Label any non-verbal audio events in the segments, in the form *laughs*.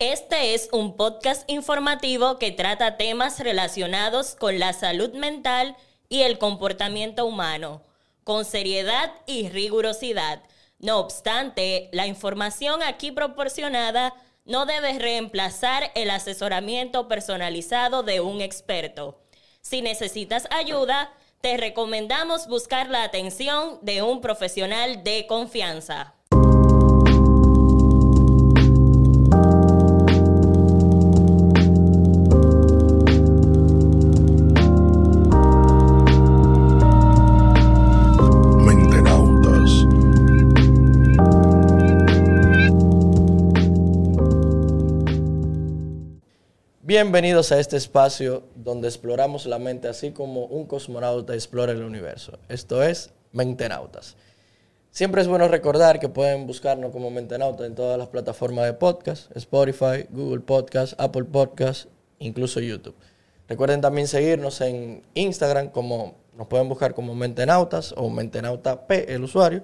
Este es un podcast informativo que trata temas relacionados con la salud mental y el comportamiento humano, con seriedad y rigurosidad. No obstante, la información aquí proporcionada no debe reemplazar el asesoramiento personalizado de un experto. Si necesitas ayuda, te recomendamos buscar la atención de un profesional de confianza. Bienvenidos a este espacio donde exploramos la mente así como un cosmonauta explora el universo. Esto es Mentenautas. Siempre es bueno recordar que pueden buscarnos como Mentenautas en todas las plataformas de podcast, Spotify, Google Podcast, Apple Podcast, incluso YouTube. Recuerden también seguirnos en Instagram como nos pueden buscar como Mentenautas o Mentenauta P el usuario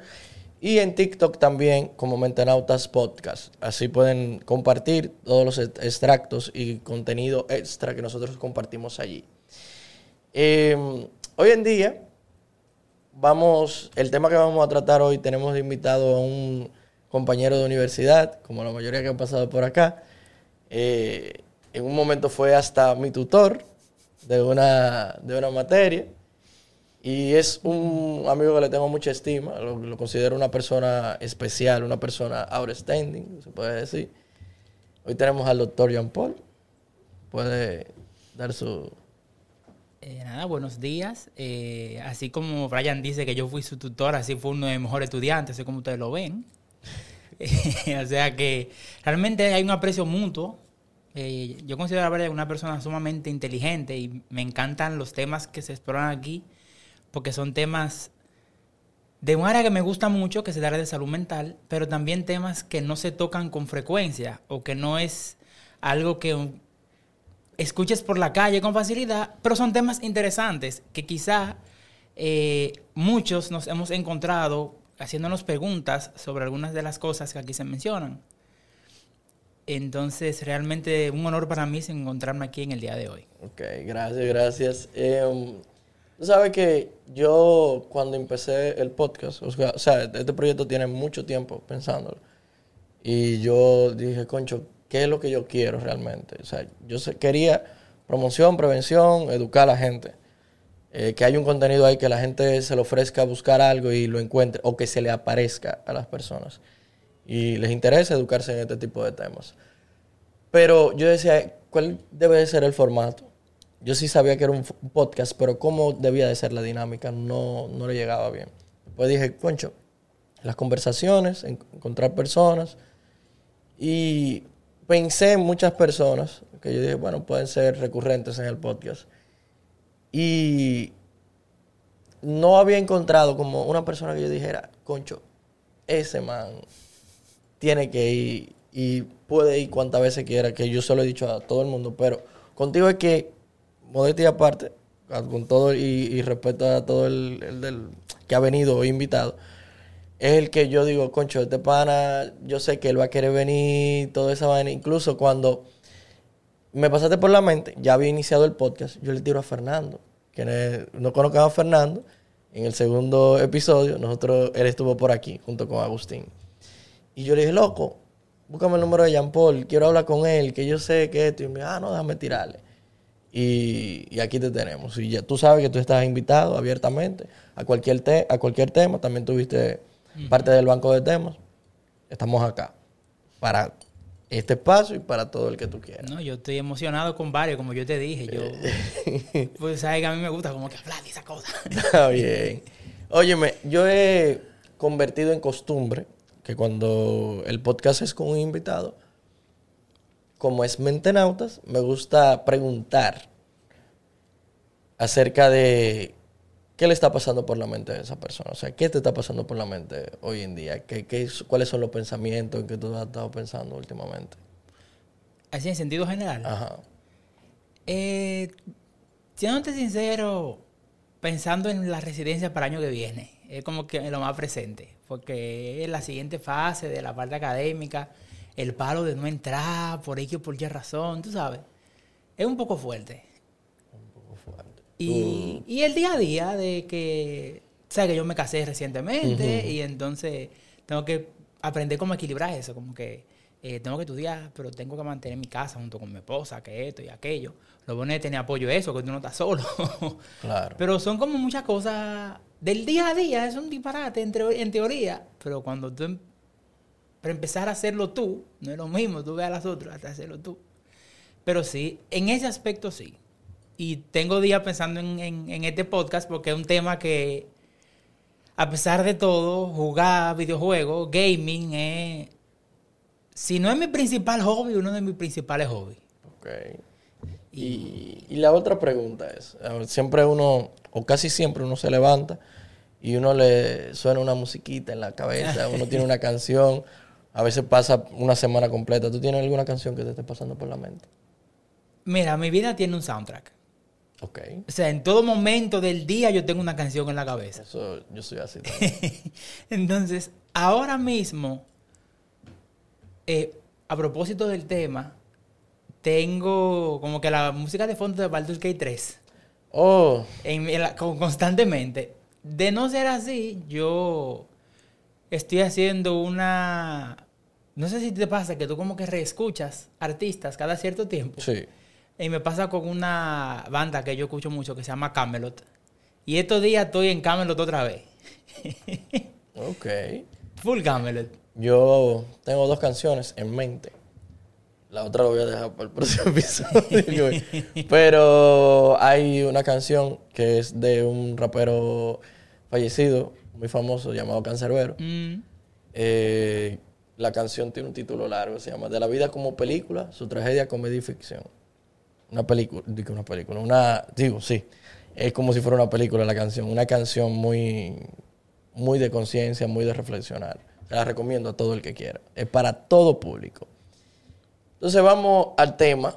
y en TikTok también como Mentenautas Podcast. Así pueden compartir todos los extractos y contenido extra que nosotros compartimos allí. Em, hoy en día, vamos, el tema que vamos a tratar hoy, tenemos invitado a un compañero de universidad, como la mayoría que han pasado por acá. Eh, en un momento fue hasta mi tutor de una, de una materia. Y es un amigo que le tengo mucha estima, lo, considero una persona especial, una persona outstanding, se puede decir. Hoy tenemos al doctor Jean Paul. Puede dar su... Eh, nada, buenos días. Eh, así como Brian dice que yo fui su tutor, así fue uno de mis mejores estudiantes, así como ustedes lo ven. *laughs* o sea que realmente hay un aprecio mutuo. Eh, yo considero a Brian una persona sumamente inteligente y me encantan los temas que se exploran aquí porque son temas de un área que me gusta mucho, que es el de salud mental, pero también temas que no se tocan con frecuencia o que no es algo que escuches por la calle con facilidad, pero son temas interesantes que quizá eh, muchos nos hemos encontrado haciéndonos preguntas sobre algunas de las cosas que aquí se mencionan. Entonces, realmente un honor para mí encontrarme aquí en el día de hoy. Ok, gracias, gracias. Eh, Tú sabes que yo cuando empecé el podcast, o sea, este proyecto tiene mucho tiempo pensándolo. Y yo dije, concho, ¿qué es lo que yo quiero realmente? O sea, yo quería promoción, prevención, educar a la gente. Eh, que haya un contenido ahí que la gente se le ofrezca a buscar algo y lo encuentre, o que se le aparezca a las personas. Y les interesa educarse en este tipo de temas. Pero yo decía, ¿cuál debe de ser el formato? Yo sí sabía que era un podcast, pero cómo debía de ser la dinámica no, no le llegaba bien. Pues dije, concho, las conversaciones, encontrar personas. Y pensé en muchas personas que yo dije, bueno, pueden ser recurrentes en el podcast. Y no había encontrado como una persona que yo dijera, concho, ese man tiene que ir y puede ir cuantas veces quiera, que yo se lo he dicho a todo el mundo, pero contigo es que modestia aparte, con todo y, respeto a todo el, del, que ha venido invitado, es el que yo digo, concho, este pana, yo sé que él va a querer venir, toda esa vaina. Incluso cuando me pasaste por la mente, ya había iniciado el podcast, yo le tiro a Fernando, que no conozcaba a Fernando. En el segundo episodio, nosotros, él estuvo por aquí, junto con Agustín. Y yo le dije, loco, búscame el número de Jean Paul, quiero hablar con él, que yo sé que esto. Y me ah, no, déjame tirarle. Y, aquí te tenemos. Y ya tú sabes que tú estás invitado abiertamente a cualquier, te, a cualquier tema. También tuviste parte del banco de temas. Estamos acá para este espacio y para todo el que tú quieras. No, yo estoy emocionado con varios, como yo te dije. Yo, *laughs* pues sabes que a mí me gusta como que hablar de esa cosa. Está bien. Óyeme, yo he convertido en costumbre que cuando el podcast es con un invitado, como es Mentenautas, me gusta preguntar acerca de qué le está pasando por la mente a esa persona. O sea, ¿qué te está pasando por la mente hoy en día? ¿Qué, qué, cuáles son los pensamientos en que tú has estado pensando últimamente? Así en sentido general. Ajá. Eh, siéndote sincero, pensando en la residencia para el año que viene, es como que lo más presente, porque es la siguiente fase de la parte académica el palo de no entrar por que por qué razón, tú sabes. Es un poco fuerte. Un poco fuerte. Y, y el día a día de que, sabes que yo me casé recientemente y entonces tengo que aprender cómo equilibrar eso, como que eh, tengo que estudiar, pero tengo que mantener mi casa junto con mi esposa, que esto y aquello. Lo bueno es tener apoyo eso, que tú no estás solo. *laughs* Claro. Pero son como muchas cosas del día a día, es un disparate en, en teoría, pero cuando tú para empezar a hacerlo tú, no es lo mismo, tú ves a las otras hasta hacerlo tú. Pero sí, en ese aspecto sí. Y tengo días pensando en, en- en este podcast porque es un tema que, a pesar de todo, jugar videojuegos, gaming, es, si no es mi principal hobby, uno de mis principales hobbies. Ok. Y, y la otra pregunta es, siempre uno, o casi siempre uno se levanta y uno le suena una musiquita en la cabeza, uno tiene una *laughs* canción, a veces pasa una semana completa. ¿Tú tienes alguna canción que te esté pasando por la mente? Mira, mi vida tiene un soundtrack. Ok. O sea, en todo momento del día yo tengo una canción en la cabeza. Eso, yo soy así *laughs* también. Entonces, ahora mismo, eh, a propósito del tema, tengo como que la música de fondo de Baldur's Gate 3 Oh, en, en la- con- constantemente. De no ser así, yo estoy haciendo una... No sé si te pasa que tú como que reescuchas artistas cada cierto tiempo. sí. Y me pasa con una banda que yo escucho mucho que se llama Camelot. Y estos días estoy en Camelot otra vez. *laughs* Ok. Full Camelot. Yo tengo dos canciones en mente. La otra la voy a dejar para el próximo episodio. *laughs* Pero hay una canción que es de un rapero fallecido, muy famoso, llamado Cancerbero. Mm. Eh, la canción tiene un título largo, se llama De la vida como película, su tragedia, comedia y ficción. Una película, digo una película, una, digo, sí, es como si fuera una película la canción, una canción muy, muy de conciencia, muy de reflexionar. Se la recomiendo a todo el que quiera, es para todo público. Entonces vamos al tema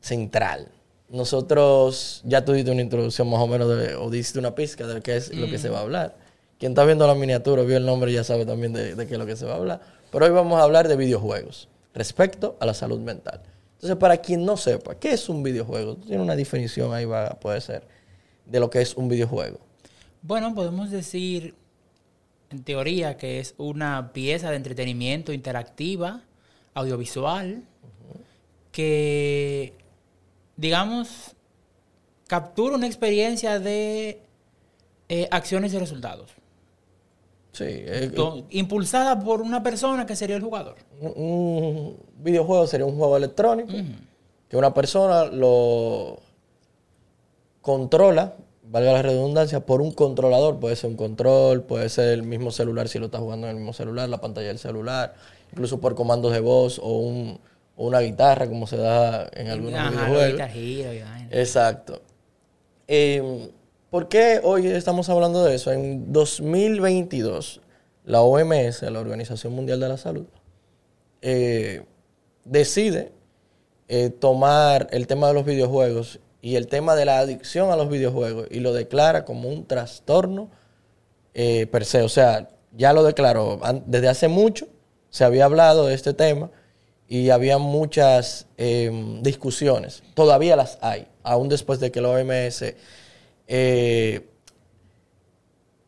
central. Nosotros, ya tú diste una introducción más o menos, de, o diste una pizca de qué es lo que se va a hablar. Quien está viendo la miniatura, vio el nombre, ya sabe también de, qué es lo que se va a hablar. Pero hoy vamos a hablar de videojuegos respecto a la salud mental. Entonces, para quien no sepa, ¿qué es un videojuego? Tiene una definición ahí, vaga, puede ser, de lo que es un videojuego. Bueno, podemos decir, en teoría, que es una pieza de entretenimiento interactiva, audiovisual, que, digamos, captura una experiencia de eh, acciones y resultados. Sí, es- To- impulsada por una persona que sería el jugador. un, videojuego sería un juego electrónico que una persona lo controla, valga la redundancia, por un controlador. Puede ser un control, puede ser el mismo celular si lo está jugando en el mismo celular, la pantalla del celular, incluso por comandos de voz o, un- o una guitarra, como se da en algunos Ajá, videojuegos. Guitar Hero y vaina. Exacto. Eh, ¿Por qué hoy estamos hablando de eso? En 2022, la OMS, la Organización Mundial de la Salud, eh, decide eh, tomar el tema de los videojuegos y el tema de la adicción a los videojuegos y lo declara como un trastorno eh, per se. O sea, ya lo declaró. Desde hace mucho se había hablado de este tema y había muchas eh, discusiones. Todavía las hay, aún después de que la OMS eh,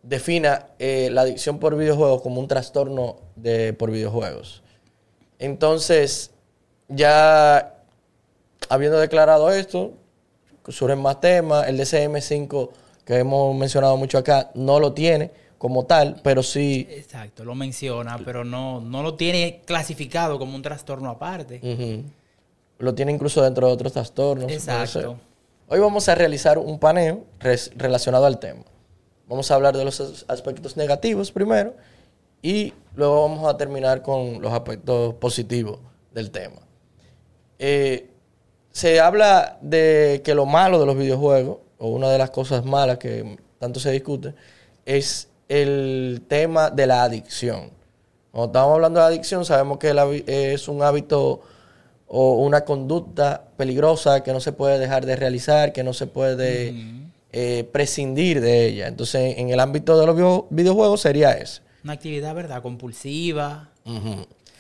defina eh, la adicción por videojuegos como un trastorno de, por videojuegos. Entonces, ya habiendo declarado esto, surgen más temas. El DCM5 que hemos mencionado mucho acá no lo tiene como tal, pero sí Exacto, lo menciona, pero no, no lo tiene clasificado como un trastorno aparte. Lo tiene incluso dentro de otros trastornos. Exacto. Hoy vamos a realizar un paneo relacionado al tema. Vamos a hablar de los as- aspectos negativos primero y luego vamos a terminar con los aspectos positivos del tema. Eh, se habla de que lo malo de los videojuegos, o una de las cosas malas que tanto se discute, es el tema de la adicción. Cuando estamos hablando de adicción, sabemos que es un hábito o una conducta peligrosa que no se puede dejar de realizar, que no se puede eh, prescindir de ella. Entonces, en el ámbito de los video- videojuegos sería ese. Una actividad, ¿verdad? Compulsiva.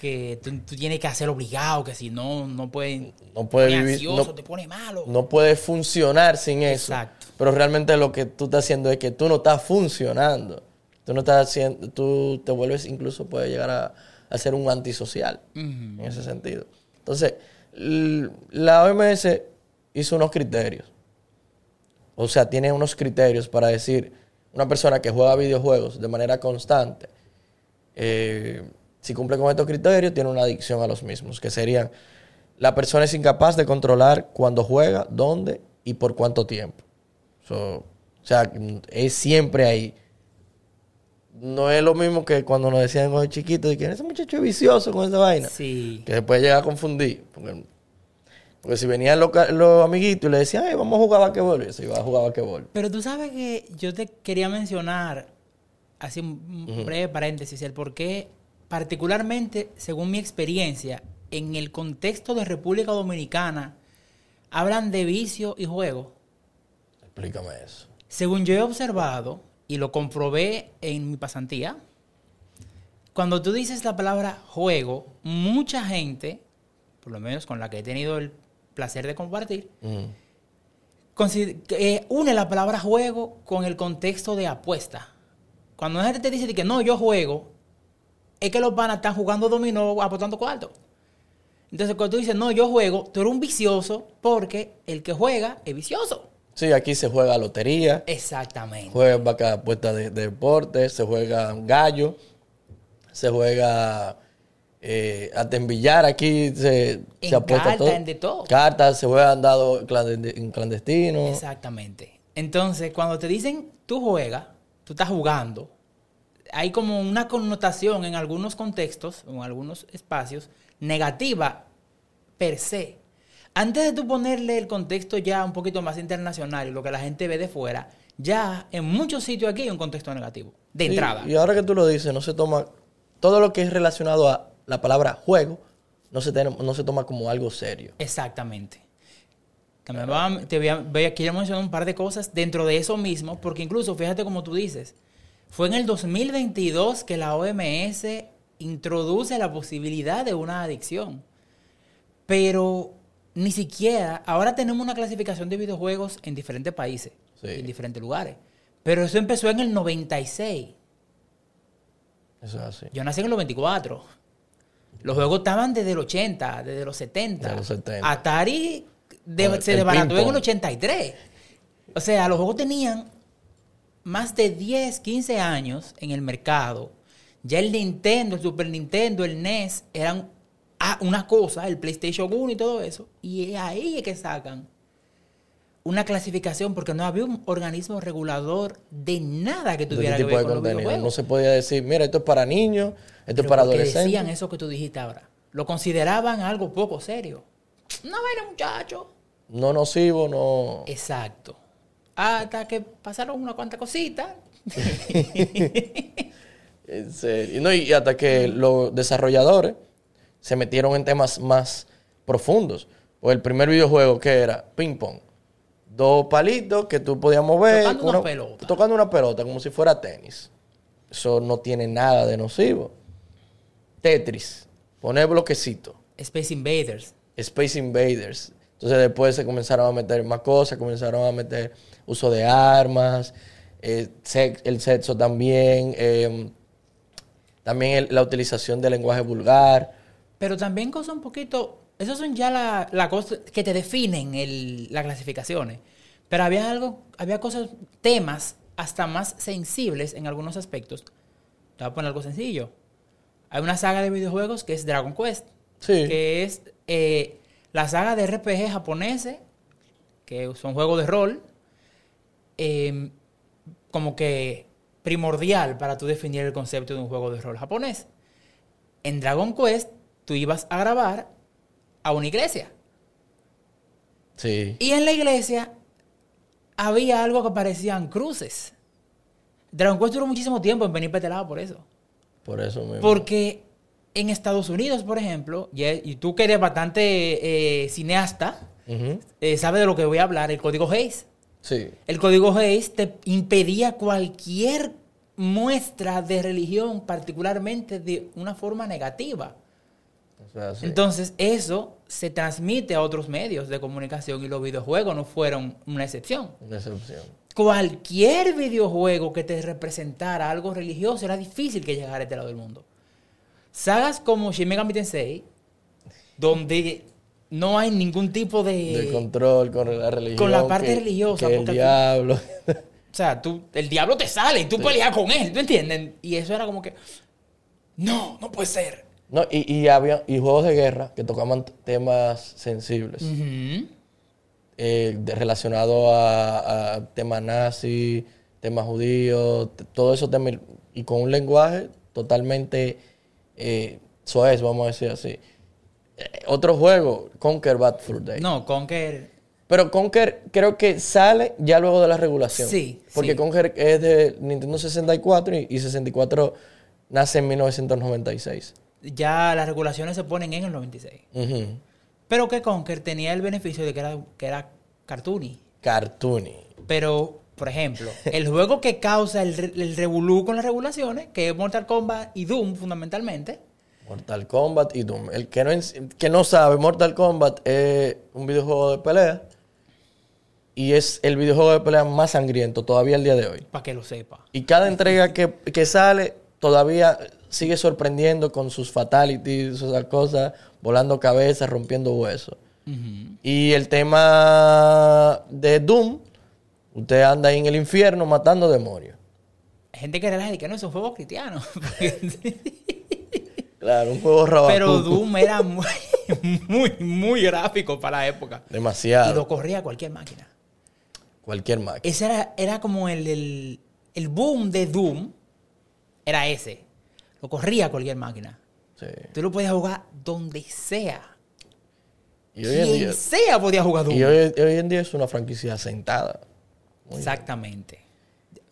Que tú, tú tienes que hacer obligado, que si no, no puedes... No puede vivir, ansioso, no- te pone malo. no puede funcionar sin eso. Exacto. Pero realmente lo que tú estás haciendo es que tú no estás funcionando. Tú no estás haciendo, tú te vuelves incluso puede llegar a, a ser un antisocial en ese sentido. Entonces, la OMS hizo unos criterios. O sea, tiene unos criterios para decir una persona que juega videojuegos de manera constante, eh, si cumple con estos criterios, tiene una adicción a los mismos, que serían la persona es incapaz de controlar cuándo juega, dónde y por cuánto tiempo. O sea, es siempre ahí. No es lo mismo que cuando nos decían cuando chiquitos, de que ese muchacho es vicioso con esa vaina. Sí. Que después llega a confundir. Porque, porque si venían los, los amiguitos y le decían, "Ay, vamos a jugar basquetbol, y se iba a jugar basquetbol. Pero tú sabes que yo te quería mencionar, así un un breve paréntesis, el por qué, particularmente, según mi experiencia, en el contexto de República Dominicana, hablan de vicio y juego. Explícame eso. Según yo he observado y lo comprobé en mi pasantía, cuando tú dices la palabra juego, mucha gente, por lo menos con la que he tenido el placer de compartir, Mm. eh, une la palabra juego con el contexto de apuesta. Cuando una gente te dice de que no, yo juego, es que los panas están jugando dominó apostando cuarto. Entonces, cuando tú dices, no, yo juego, tú eres un vicioso porque el que juega es vicioso. Sí, aquí se juega lotería, Exactamente. juega vaca apuesta de, de deporte, se juega gallo, se juega eh, hasta en billar aquí se, En se apuesta carta, todo. en de todo. Cartas, se juegan dado clandest- en clandestino. Exactamente. Entonces, cuando te dicen tú juegas, tú estás jugando, hay como una connotación en algunos contextos, en algunos espacios, negativa per se. Antes de tú ponerle el contexto ya un poquito más internacional y lo que la gente ve de fuera, ya en muchos sitios aquí hay un contexto negativo, de Sí, entrada. Y ahora que tú lo dices, no se toma. Todo lo que es relacionado a la palabra juego, no se, no se toma como algo serio. Exactamente. También va- te voy a, voy a- quiero mencionar un par de cosas dentro de eso mismo, porque incluso, fíjate como tú dices, fue en el 2022 que la OMS introduce la posibilidad de una adicción. Pero ni siquiera, ahora tenemos una clasificación de videojuegos en diferentes países, Sí. en diferentes lugares. Pero eso empezó en el 96. Eso es así. Yo nací en el 94. Los juegos estaban desde el 80, desde los 70. De los 70. Atari de- se desbarató en el 83. O sea, los juegos tenían más de 10, 15 años en el mercado. Ya el Nintendo, el Super Nintendo, el NES eran ah, una cosa, el PlayStation 1 y todo eso. Y ahí es que sacan una clasificación porque no había un organismo regulador de nada que tuviera que ver con los contenido. videojuegos. No se podía decir, mira, esto es para niños, esto Pero es para ¿por qué adolescentes. decían eso que tú dijiste ahora. Lo consideraban algo poco serio. No, bueno, muchacho. No nocivo, no. Exacto. Hasta que pasaron una cuanta cosita. *laughs* En serio. Y no, y hasta que los desarrolladores se metieron en temas más profundos. Pues el primer videojuego que era ping pong. Dos palitos que tú podías mover. Tocando una pelota. Tocando una pelota, como si fuera tenis. Eso no tiene nada de nocivo. Tetris. Poner bloquecito. Space Invaders. Space Invaders. Entonces después se comenzaron a meter más cosas, comenzaron a meter uso de armas, eh, sex- el sexo también, eh, también el- la utilización del lenguaje vulgar. Pero también cosas un poquito. Esas son ya la, la cosa que te definen el- las clasificaciones. Pero había algo, había cosas, temas hasta más sensibles en algunos aspectos. Te voy a poner algo sencillo. Hay una saga de videojuegos que es Dragon Quest. Sí. Que es eh, la saga de RPG japoneses, que son juegos de rol, eh, como que primordial para tú definir el concepto de un juego de rol japonés. En Dragon Quest, tú ibas a grabar a una iglesia. Sí. Y en la iglesia había algo que parecían cruces. Dragon Quest duró muchísimo tiempo en venir para este lado por eso. Por eso mismo. Porque en Estados Unidos, por ejemplo, y, tú que eres bastante eh, cineasta, eh, sabes de lo que voy a hablar, el código Hayes. Sí. El código Hayes te impedía cualquier muestra de religión, particularmente de una forma negativa. Sí. Entonces, eso se transmite a otros medios de comunicación y los videojuegos no fueron una excepción. Una excepción. Cualquier videojuego que te representara algo religioso era difícil que llegara a este lado del mundo. Sagas como Shin Megami Tensei, donde no hay ningún tipo de... De control con la religión. con la parte que- religiosa, Que el diablo. O sea, tú, el diablo te sale y tú peleas con él, ¿tú entiendes? Y eso era como que, no, no puede ser. No, y, y había y juegos de guerra que tocaban temas sensibles. Ujú. eh, de- relacionado a, a temas nazi, temas judíos, todo eso temas, y con un lenguaje totalmente eh, soez, vamos a decir así. Eh, otro juego, Conquer Bad Fur Day. No, Conker, Pero Conquer creo que sale ya luego de la regulación. Sí, Porque sí. Conquer es de Nintendo 64 y, y 64 nace en 1996. Ya las regulaciones se ponen en el 96. Ujú. Pero que Conker tenía el beneficio de que era, que era cartoony. Cartoony. Pero, por ejemplo, el juego que causa el, el revolú con las regulaciones, que es Mortal Kombat y Doom fundamentalmente, Mortal Kombat y Doom. El que no, que no sabe, Mortal Kombat es un videojuego de pelea y es el videojuego de pelea más sangriento todavía el día de hoy. para que lo sepa. Y cada entrega que, que sale todavía sigue sorprendiendo con sus fatalities, sus cosas, volando cabezas, rompiendo huesos. Y el tema de Doom, usted anda ahí en el infierno matando demonios. Hay gente que relaja y que no es un juego cristiano. *laughs* Claro, un juego rabacuco. Pero Doom era muy, muy, muy gráfico para la época. Y Demasiado. lo corría cualquier máquina. Cualquier máquina. Ese era, era como el, el, el boom de Doom. Era ese. Lo corría cualquier máquina. Sí. Tú lo podías jugar donde sea. Y hoy en día... sea podía jugar. Y hoy, hoy en día es una franquicia sentada. Exactamente.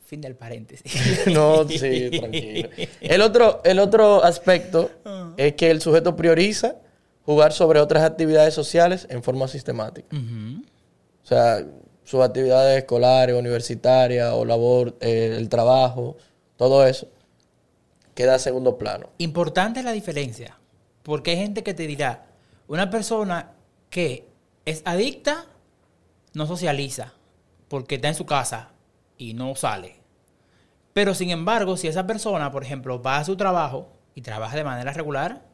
Fin del paréntesis. *laughs* no, sí, tranquilo. El otro, el otro aspecto es que el sujeto prioriza jugar sobre otras actividades sociales en forma sistemática. O sea, sus actividades escolares, universitarias o labor, eh, el trabajo, todo eso queda a segundo plano. Importante la diferencia. Porque hay gente que te dirá, una persona que es adicta no socializa porque está en su casa y no sale. Pero sin embargo, si esa persona, por ejemplo, va a su trabajo y trabaja de manera regular,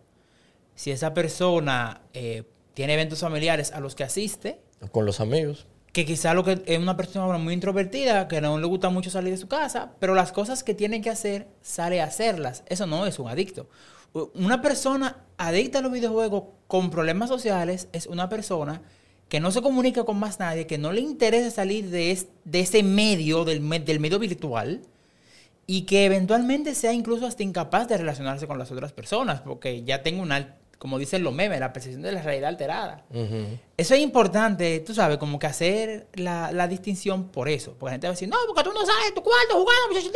si esa persona eh, tiene eventos familiares a los que asiste, Con los amigos. Que quizá lo que es una persona muy introvertida, que no le gusta mucho salir de su casa, pero las cosas que tiene que hacer, sale a hacerlas. Eso no es un adicto. Una persona adicta a los videojuegos con problemas sociales es una persona que no se comunica con más nadie, que no le interesa salir de, es- de ese medio, del, del medio virtual, y que eventualmente sea incluso hasta incapaz de relacionarse con las otras personas, porque ya tengo una, como dicen los memes, la percepción de la realidad alterada. Eso es importante, tú sabes, como que hacer la, la distinción por eso. Porque la gente va a decir, no, porque tú no sales de tu cuarto jugando, muchachos.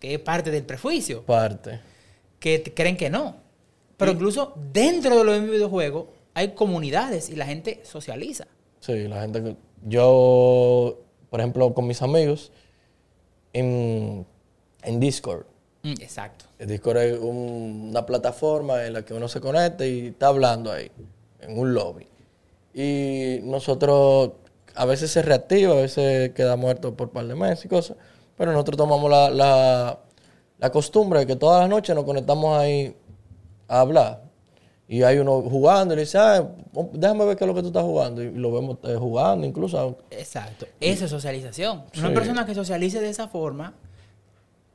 Que es parte del prejuicio. Parte. Que creen que no. Pero incluso dentro de los mismos videojuegos hay comunidades y la gente socializa. Sí, la gente. Yo, por ejemplo, con mis amigos, en, en Discord. Mm, exacto. El Discord es un- una plataforma en la que uno se conecta y está hablando ahí, en un lobby. Y nosotros, a veces se reactiva, a veces queda muerto por un par de meses y cosas, pero nosotros tomamos la, la, la costumbre de que todas las noches nos conectamos ahí a hablar. Y hay uno jugando y le dice, ah, déjame ver qué es lo que tú estás jugando. Y lo vemos eh, jugando, incluso. Exacto. Eso es socialización. Una persona que socialice de esa forma,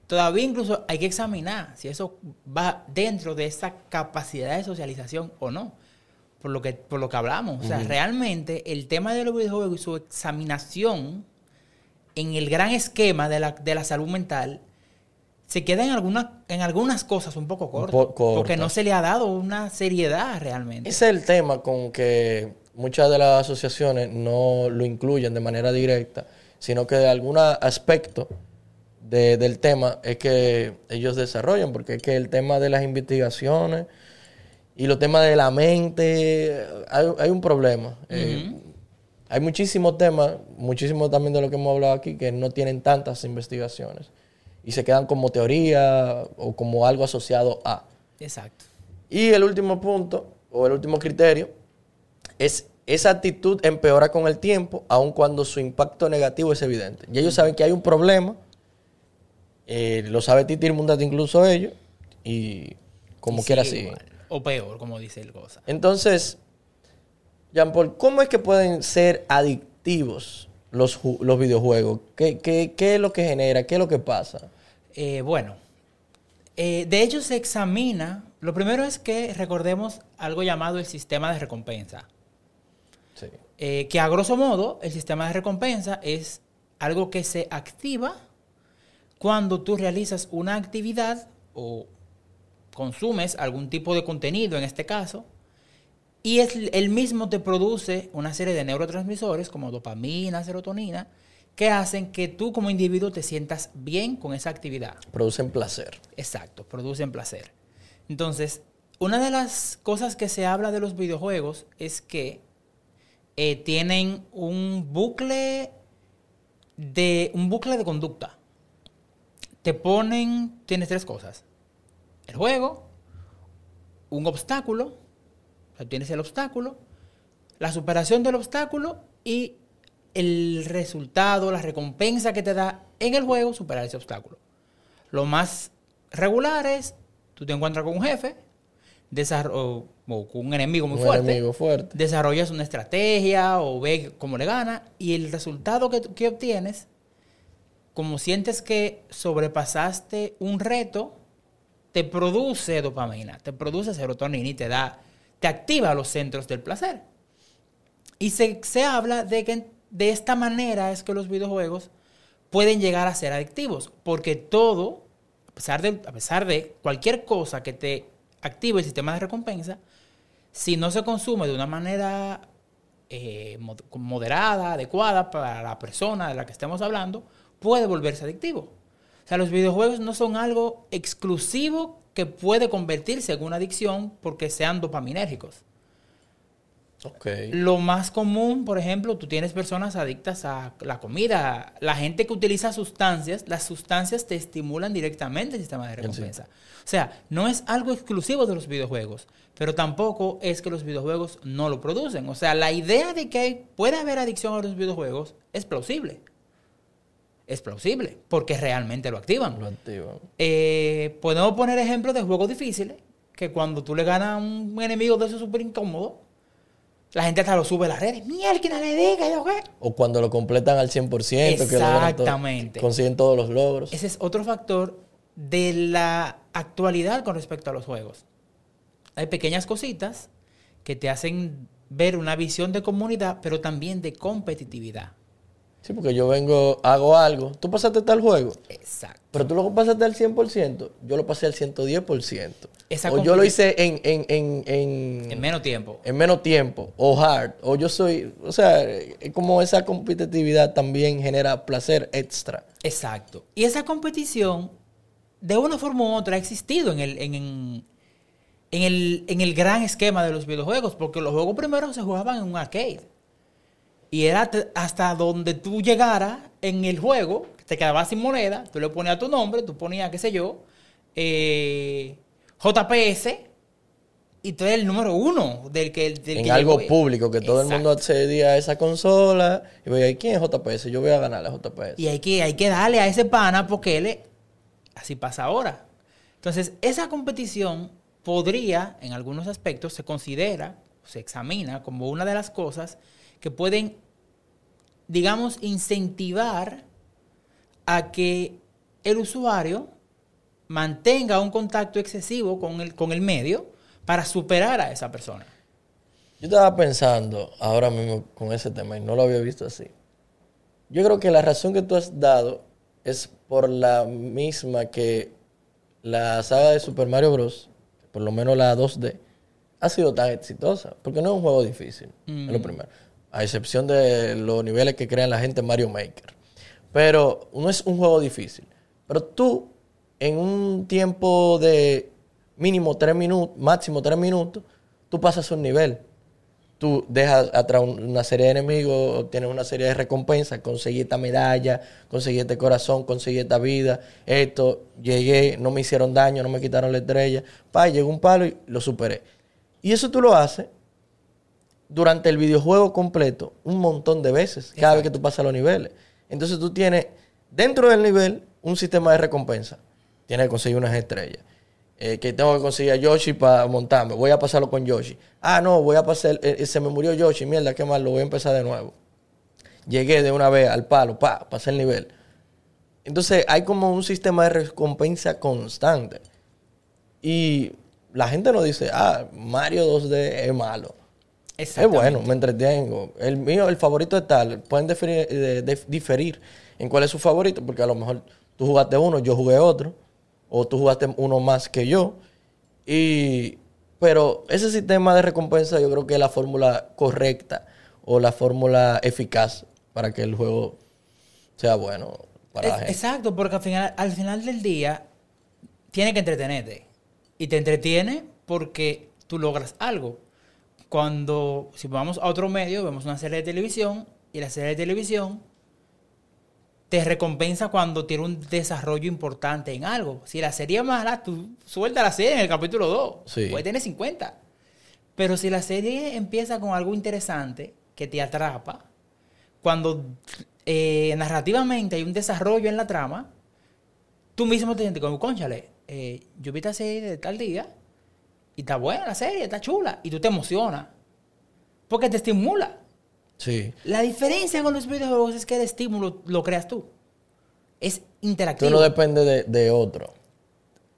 todavía incluso hay que examinar si eso va dentro de esa capacidad de socialización o no. Por lo que, por lo que hablamos. O sea, realmente el tema de los videojuegos y su examinación en el gran esquema de la, de la salud mental se queda en, alguna, en algunas cosas un poco corto. po- corta. Porque no se le ha dado una seriedad realmente. Ese es el tema con que muchas de las asociaciones no lo incluyen de manera directa, sino que de algún aspecto de- del tema es que ellos desarrollan, porque es que el tema de las investigaciones y los temas de la mente, hay, hay un problema. Eh, hay muchísimos temas, muchísimos también de lo que hemos hablado aquí, que no tienen tantas investigaciones y se quedan como teoría o como algo asociado a. Exacto. Y el último punto, o el último criterio, es esa actitud empeora con el tiempo, aun cuando su impacto negativo es evidente. Y ellos saben que hay un problema, eh, lo sabe Titir Mundate incluso ellos, y como Y quiera así. O peor, como dice el Goza. Entonces, Jean Paul, ¿cómo es que pueden ser adictivos los, los videojuegos? ¿Qué, qué, qué es lo que genera? ¿Qué es lo que pasa? Eh, bueno, eh, de hecho se examina, lo primero es que recordemos algo llamado el sistema de recompensa. Sí. Eh, que a grosso modo el sistema de recompensa es algo que se activa cuando tú realizas una actividad o consumes algún tipo de contenido en este caso y es, el mismo te produce una serie de neurotransmisores como dopamina, serotonina, que hacen que tú como individuo te sientas bien con esa actividad. Producen placer. Exacto, producen placer. Entonces, una de las cosas que se habla de los videojuegos es que eh, tienen un bucle de un bucle de conducta. Te ponen, tienes tres cosas: el juego, un obstáculo, o sea, tienes el obstáculo, la superación del obstáculo y el resultado, la recompensa que te da en el juego superar ese obstáculo. Lo más regular es, tú te encuentras con un jefe, o, o con un enemigo muy un fuerte, enemigo fuerte. desarrollas una estrategia o ves cómo le gana y el resultado que, que obtienes, como sientes que sobrepasaste un reto, te produce dopamina, te produce serotonina y te da, te activa los centros del placer. Y se, se habla de que de esta manera es que los videojuegos pueden llegar a ser adictivos, porque todo, a pesar de, a pesar de cualquier cosa que te active el sistema de recompensa, si no se consume de una manera eh, mod- moderada, adecuada para la persona de la que estemos hablando, puede volverse adictivo. O sea, los videojuegos no son algo exclusivo que puede convertirse en una adicción porque sean dopaminérgicos. Ok. Lo más común, por ejemplo, tú tienes personas adictas a la comida. La gente que utiliza sustancias, las sustancias te estimulan directamente el sistema de recompensa. O sea, no es algo exclusivo de los videojuegos, pero tampoco es que los videojuegos no lo producen. O sea, la idea de que puede haber adicción a los videojuegos es plausible. Es plausible, porque realmente lo activan. Lo activan. Eh, podemos poner ejemplos de juegos difíciles, que cuando tú le ganas a un enemigo de esos súper incómodo, la gente hasta lo sube a las redes. Mierda, que no le diga, yo qué. O cuando lo completan al 100%. que logran todo- Exactamente. consiguen todos los logros. Ese es otro factor de la actualidad con respecto a los juegos. Hay pequeñas cositas que te hacen ver una visión de comunidad, pero también de competitividad. Sí, porque yo vengo, hago algo. Tú pasaste tal juego, Exacto. pero tú lo pasaste al 100%. Yo lo pasé al 110%. Esa o yo lo hice en, en, en, en, En menos tiempo. en menos tiempo. O hard. O yo soy. O sea, es como esa competitividad también genera placer extra. Exacto. Y esa competición, de una forma u otra, ha existido en el, en el, en el gran esquema de los videojuegos, porque los juegos primero se jugaban en un arcade. Y era hasta donde tú llegaras en el juego, te quedabas sin moneda, tú le ponías tu nombre, tú ponías, qué sé yo, eh, JPS, y tú eres el número uno del que... del en que algo llegó. público, que todo el mundo accedía a esa consola. Y veía, ¿quién es JPS? Yo voy a ganarle a JPS. Y hay que, hay que darle a ese pana porque él es- así pasa ahora. Entonces, esa competición podría, en algunos aspectos, se considera, se examina como una de las cosas que pueden, digamos, incentivar a que el usuario mantenga un contacto excesivo con el, con el medio para superar a esa persona. Yo estaba pensando ahora mismo con ese tema y no lo había visto así. Yo creo que la razón que tú has dado es por la misma que la saga de Super Mario Bros., por lo menos la 2D, ha sido tan exitosa. Porque no es un juego difícil, es lo primero. A excepción de los niveles que crean la gente en Mario Maker. Pero no es un juego difícil. Pero tú, en un tiempo de mínimo tres minutos, máximo tres minutos, tú pasas un nivel. tú dejas atrás un- una serie de enemigos, obtienes una serie de recompensas, conseguí esta medalla, conseguí este corazón, conseguí esta vida, esto, llegué, no me hicieron daño, no me quitaron la estrella, pa, llegó un palo y lo superé. Y eso tú lo haces durante el videojuego completo un montón de veces, cada vez que tú pasas los niveles. Entonces tú tienes dentro del nivel un sistema de recompensa. Tienes que conseguir unas estrellas. Eh, que tengo que conseguir a Yoshi para montarme. Voy a pasarlo con Yoshi. Ah, no, voy a pasar. eh, se me murió Yoshi. Mierda, qué mal, lo voy a empezar de nuevo. Llegué de una vez al palo, pa, pasé el nivel. Entonces hay como un sistema de recompensa constante. Y la gente no dice, ah, Mario 2D es malo. Es bueno, me entretengo. El mío, el favorito es tal. Pueden diferir, eh, dif- diferir en cuál es su favorito, porque a lo mejor tú jugaste uno, yo jugué otro, o tú jugaste uno más que yo. Y, pero ese sistema de recompensa yo creo que es la fórmula correcta o la fórmula eficaz para que el juego sea bueno para la gente. Exacto, porque al final, al final del día tiene que entretenerte. Y te entretiene porque tú logras algo. Cuando, si vamos a otro medio, vemos una serie de televisión y la serie de televisión te recompensa cuando tiene un desarrollo importante en algo. Si la serie es mala, tú suelta la serie en el capítulo 2. Sí. Puede tener 50. Pero si la serie empieza con algo interesante que te atrapa, cuando eh, narrativamente hay un desarrollo en la trama, tú mismo te sientes como, conchale, eh, yo vi esta serie de tal día y está buena la serie, está chula, y tú te emocionas. Porque te estimula. Sí. La diferencia con los videojuegos es que el estímulo lo creas tú. Es interactivo. Tú no dependes de, de otro.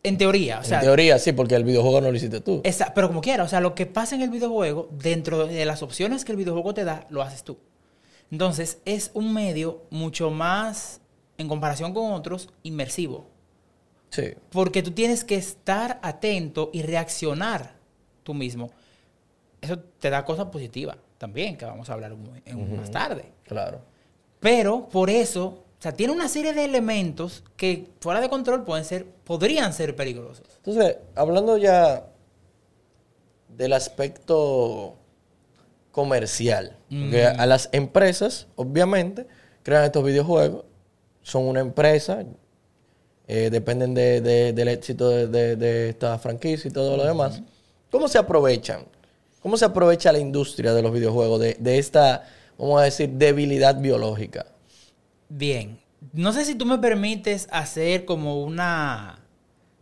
en teoría, o sea, en teoría sí, porque el videojuego no lo hiciste tú. esa- pero como quiera, o sea, lo que pasa en el videojuego, dentro de las opciones que el videojuego te da, lo haces tú. Entonces, es un medio mucho más, en comparación con otros, inmersivo. Sí. Porque tú tienes que estar atento y reaccionar tú mismo. Eso te da cosas positivas también, que vamos a hablar en- más tarde. Claro. Pero por eso, o sea, tiene una serie de elementos que fuera de control pueden ser, podrían ser peligrosos. Entonces, hablando ya del aspecto comercial, porque a las empresas, obviamente, crean estos videojuegos, son una empresa, eh, dependen de- de- del éxito de, esta franquicia y todo lo demás. ¿Cómo se aprovechan? ¿Cómo se aprovecha la industria de los videojuegos de, de esta, vamos a decir, debilidad biológica? Bien, no sé si tú me permites hacer como una,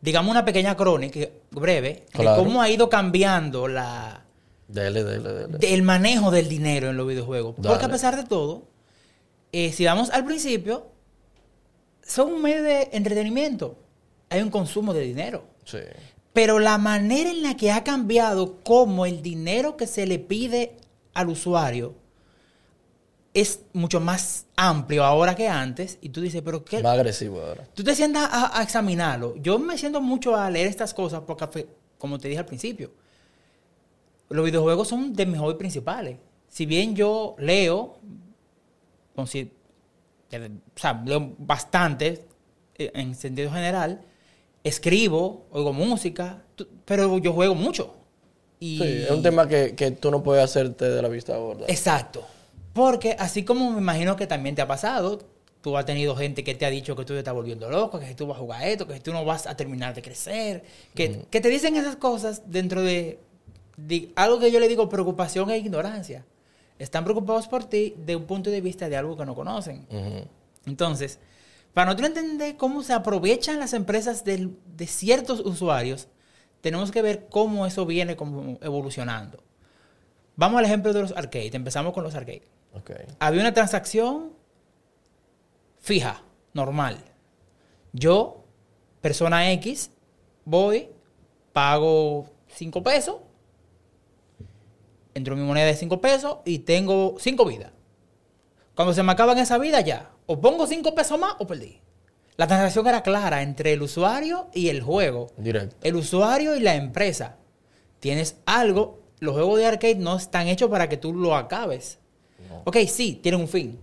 digamos, una pequeña crónica breve Claro. de cómo ha ido cambiando la, Dele, dele, dele. el manejo del dinero en los videojuegos. Porque a pesar de todo, eh, si vamos al principio, son un medio de entretenimiento. Hay un consumo de dinero. Sí. Pero la manera en la que ha cambiado cómo el dinero que se le pide al usuario es mucho más amplio ahora que antes. Y tú dices, pero ¿qué? Más agresivo ahora. Tú te sientas a, a examinarlo. Yo me siento mucho a leer estas cosas porque, como te dije al principio, los videojuegos son de mis hobbies principales. Si bien yo leo, o sea, leo bastante eh, en sentido general, escribo, oigo música, pero yo juego mucho. Y Sí, es un tema que, que tú no puedes hacerte de la vista gorda. Exacto. Porque así como me imagino que también te ha pasado, tú has tenido gente que te ha dicho que tú te estás volviendo loco, que tú vas a jugar esto, que tú no vas a terminar de crecer, que, que te dicen esas cosas dentro de, de algo que yo le digo preocupación e ignorancia. Están preocupados por ti de un punto de vista de algo que no conocen. Entonces, para nosotros entender cómo se aprovechan las empresas de ciertos usuarios, tenemos que ver cómo eso viene como evolucionando. Vamos al ejemplo de los arcades. Empezamos con los arcades. Había una transacción fija, normal. Yo, persona X, voy, pago 5 pesos, entro mi moneda de 5 pesos y tengo 5 vidas. Cuando se me acaban esa vida ya, o pongo 5 pesos más o perdí. La transacción era clara entre el usuario y el juego. Directo. El usuario y la empresa. Tienes algo, los juegos de arcade no están hechos para que tú lo acabes. Ok, sí, tienen un fin.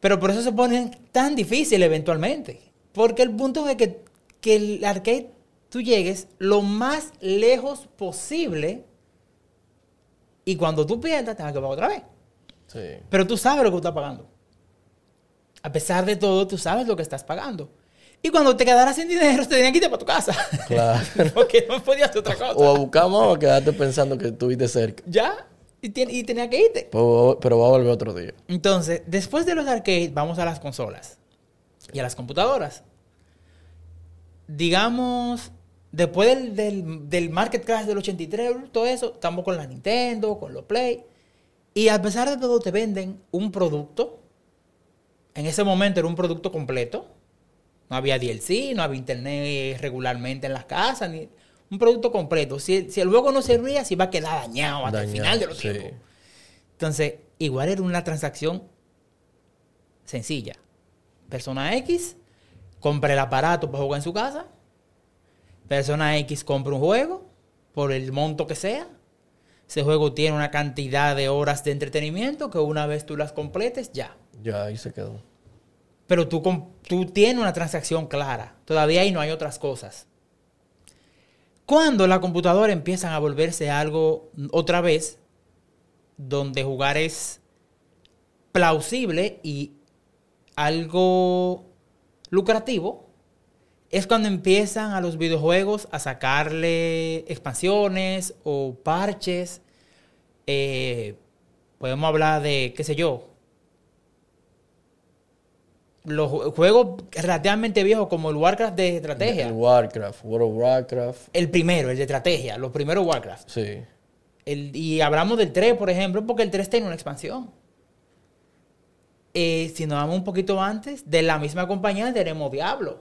Pero por eso se ponen tan difícil eventualmente. Porque el punto es que, que el arcade tú llegues lo más lejos posible Y cuando tú pierdas, tengas que pagar otra vez. Sí. Pero tú sabes lo que tú estás pagando. A pesar de todo, tú sabes lo que estás pagando. Y cuando te quedaras sin dinero, te tenían que irte para tu casa. *laughs* Claro. Porque no podías hacer otra cosa. O a buscar más o a quedarte pensando que estuviste cerca. Ya. Y, y tenía que irte. Pero, pero va a volver otro día. Entonces, después de los arcades, vamos a las consolas y a las computadoras. Digamos, después del, del, del market crash del 83, todo eso, estamos con la Nintendo, con los Play. Y a pesar de todo, te venden un producto. En ese momento era un producto completo. No había DLC, no había internet regularmente en las casas, ni un producto completo. Si, si el juego no servía, se iba a quedar dañado hasta el final de los sí. tiempos. Entonces, igual era una transacción sencilla. Persona X compra el aparato para jugar en su casa. Persona X compra un juego por el monto que sea. Ese juego tiene una cantidad de horas de entretenimiento que una vez tú las completes, ya. Ya ahí se quedó. Pero tú, tú tienes una transacción clara. Todavía ahí no hay otras cosas. Cuando la computadora empiezan a volverse algo otra vez, donde jugar es plausible y algo lucrativo, es cuando empiezan a los videojuegos a sacarle expansiones o parches. Eh, podemos hablar de, qué sé yo, los ju- juegos relativamente viejos como el Warcraft de estrategia. El Warcraft, World of Warcraft. El primero, el de estrategia, los primeros Warcraft. Sí. El- y hablamos del 3, por ejemplo, porque el 3 tiene una expansión. Eh, si nos vamos un poquito antes, de la misma compañía tenemos Diablo.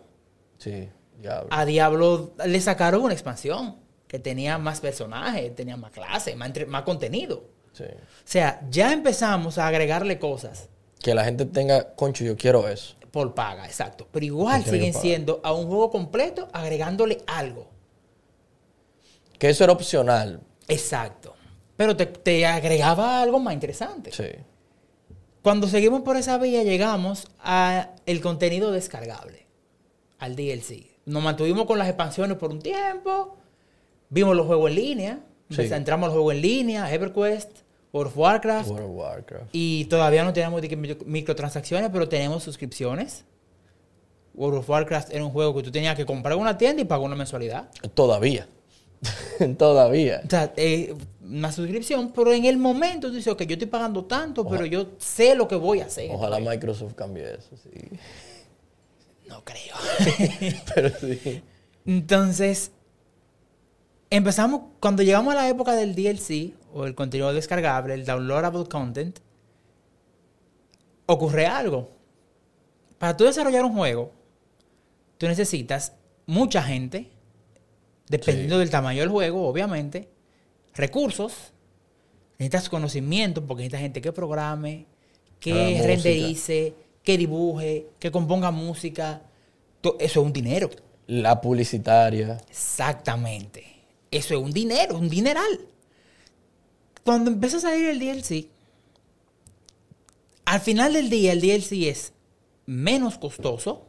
Sí. Diablo. A Diablo le sacaron una expansión que tenía más personajes, tenía más clases, más, entre- más contenido. Sí. O sea, ya empezamos a agregarle cosas Que la gente tenga, concho, yo quiero eso. por paga, exacto. Pero igual siguen siendo a un juego completo agregándole algo. Que eso era opcional. Exacto. Pero te, te agregaba algo más interesante. Sí. Cuando seguimos por esa vía, llegamos a el contenido descargable, al DLC. Nos mantuvimos con las expansiones por un tiempo, vimos los juegos en línea, Sí. entramos los juegos en línea, EverQuest, World of Warcraft, World of Warcraft. y todavía no tenemos microtransacciones, pero tenemos suscripciones. World of Warcraft era un juego que tú tenías que comprar en una tienda y pagar una mensualidad. Todavía. *laughs* Todavía. O sea, eh, una suscripción, pero en el momento tú dices, ok, yo estoy pagando tanto, pero yo sé lo que voy a hacer. Ojalá Microsoft cambie eso, sí. No creo. *laughs* Pero sí. Entonces, empezamos, cuando llegamos a la época del DLC, o el contenido descargable, el downloadable content, ocurre algo. Para tú desarrollar un juego, tú necesitas mucha gente, dependiendo Sí. del tamaño del juego, obviamente, recursos, necesitas conocimiento, porque necesitas gente que programe, que renderice, que dibuje, que componga música. Eso es un dinero. La publicitaria. Exactamente. Eso es un dinero, un dineral. Cuando empieza a salir el DLC, al final del día el DLC es menos costoso,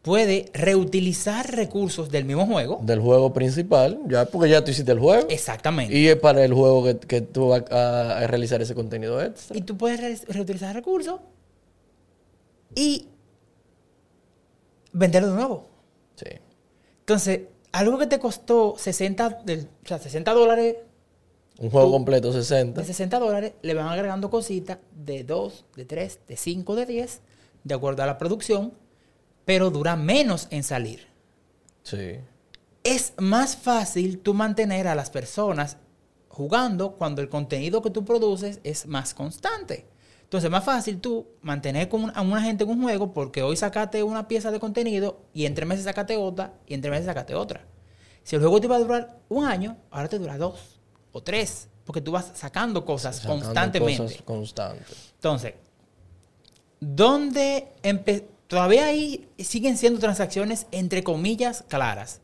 puede reutilizar recursos del mismo juego. Del juego principal, ya, porque ya tú hiciste el juego. Exactamente. Y es para el juego que, que tú vas a, a realizar ese contenido extra. Y tú puedes re- reutilizar recursos y venderlo de nuevo. Sí. Entonces, algo que te costó 60, del- o sea, 60 dólares Un juego Tú- completo 60. de 60 dólares, le van agregando cositas de 2, de 3, de 5, de 10, de acuerdo a la producción, pero dura menos en salir. Sí. Es más fácil tú mantener a las personas jugando cuando el contenido que tú produces es más constante. Entonces es más fácil tú mantener con a una gente en un juego porque hoy sacaste una pieza de contenido y entre meses sacaste otra y entre meses sacaste otra. Si el juego te iba a durar un año, ahora te dura dos o tres porque tú vas sacando cosas Sacando constantemente. Cosas constantes. Entonces, ¿dónde todavía ahí siguen siendo transacciones entre comillas claras?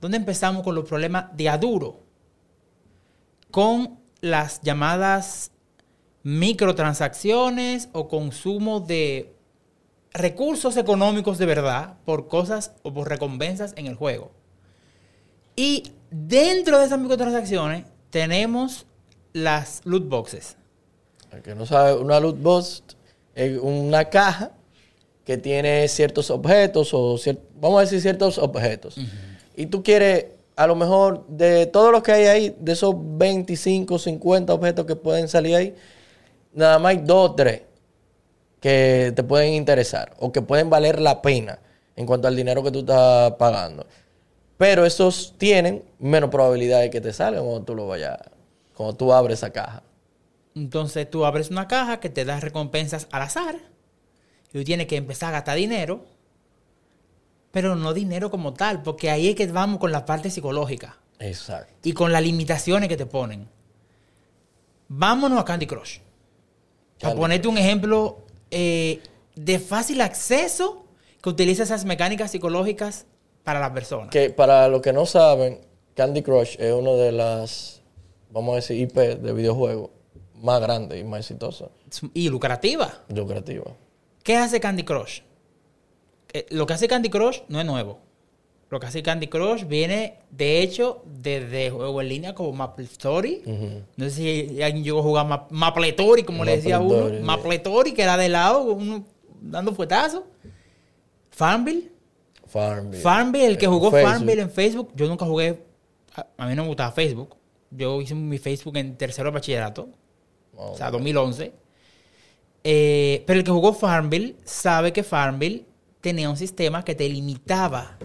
¿Dónde empezamos con los problemas de aduro? Con las llamadas microtransacciones o consumo de recursos económicos de verdad por cosas o por recompensas en el juego. Y dentro de esas microtransacciones tenemos las loot boxes? El que no sabe, una loot box es una caja que tiene ciertos objetos o vamos a decir ciertos objetos. Y tú quieres, a lo mejor, de todos los que hay ahí, de esos 25, 50 objetos que pueden salir ahí, nada más hay dos o tres que te pueden interesar o que pueden valer la pena en cuanto al dinero que tú estás pagando. Pero esos tienen menos probabilidad de que te salgan cuando tú lo vayas, cuando tú abres esa caja. Entonces tú abres una caja que te da recompensas al azar. Y tú tienes que empezar a gastar dinero. Pero no dinero como tal, porque ahí es que vamos con la parte psicológica Exacto. y con las limitaciones que te ponen. Vámonos a Candy Crush. Para ponerte un ejemplo eh, de fácil acceso que utiliza esas mecánicas psicológicas para la persona. Que para los que no saben, Candy Crush es una de las, vamos a decir, IP de videojuegos más grandes y más exitosas, Y lucrativa. lucrativas. ¿Qué hace Candy Crush? Eh, lo que hace Candy Crush no es nuevo. Lo que hace Candy Crush viene, de hecho, desde juegos en línea como Maple Story. No sé si alguien llegó a jugar Ma- Maple Story, como le decía uno. Sí. Maple Story, que era de lado, uno dando fuetazos. Farmville. Farmville. Farmville, el que jugó Facebook. Farmville en Facebook. Yo nunca jugué. A, a mí no me gustaba Facebook. Yo hice mi Facebook en tercero de bachillerato. Oh, O sea, 2011. Eh, pero el que jugó Farmville sabe que Farmville tenía un sistema que te limitaba.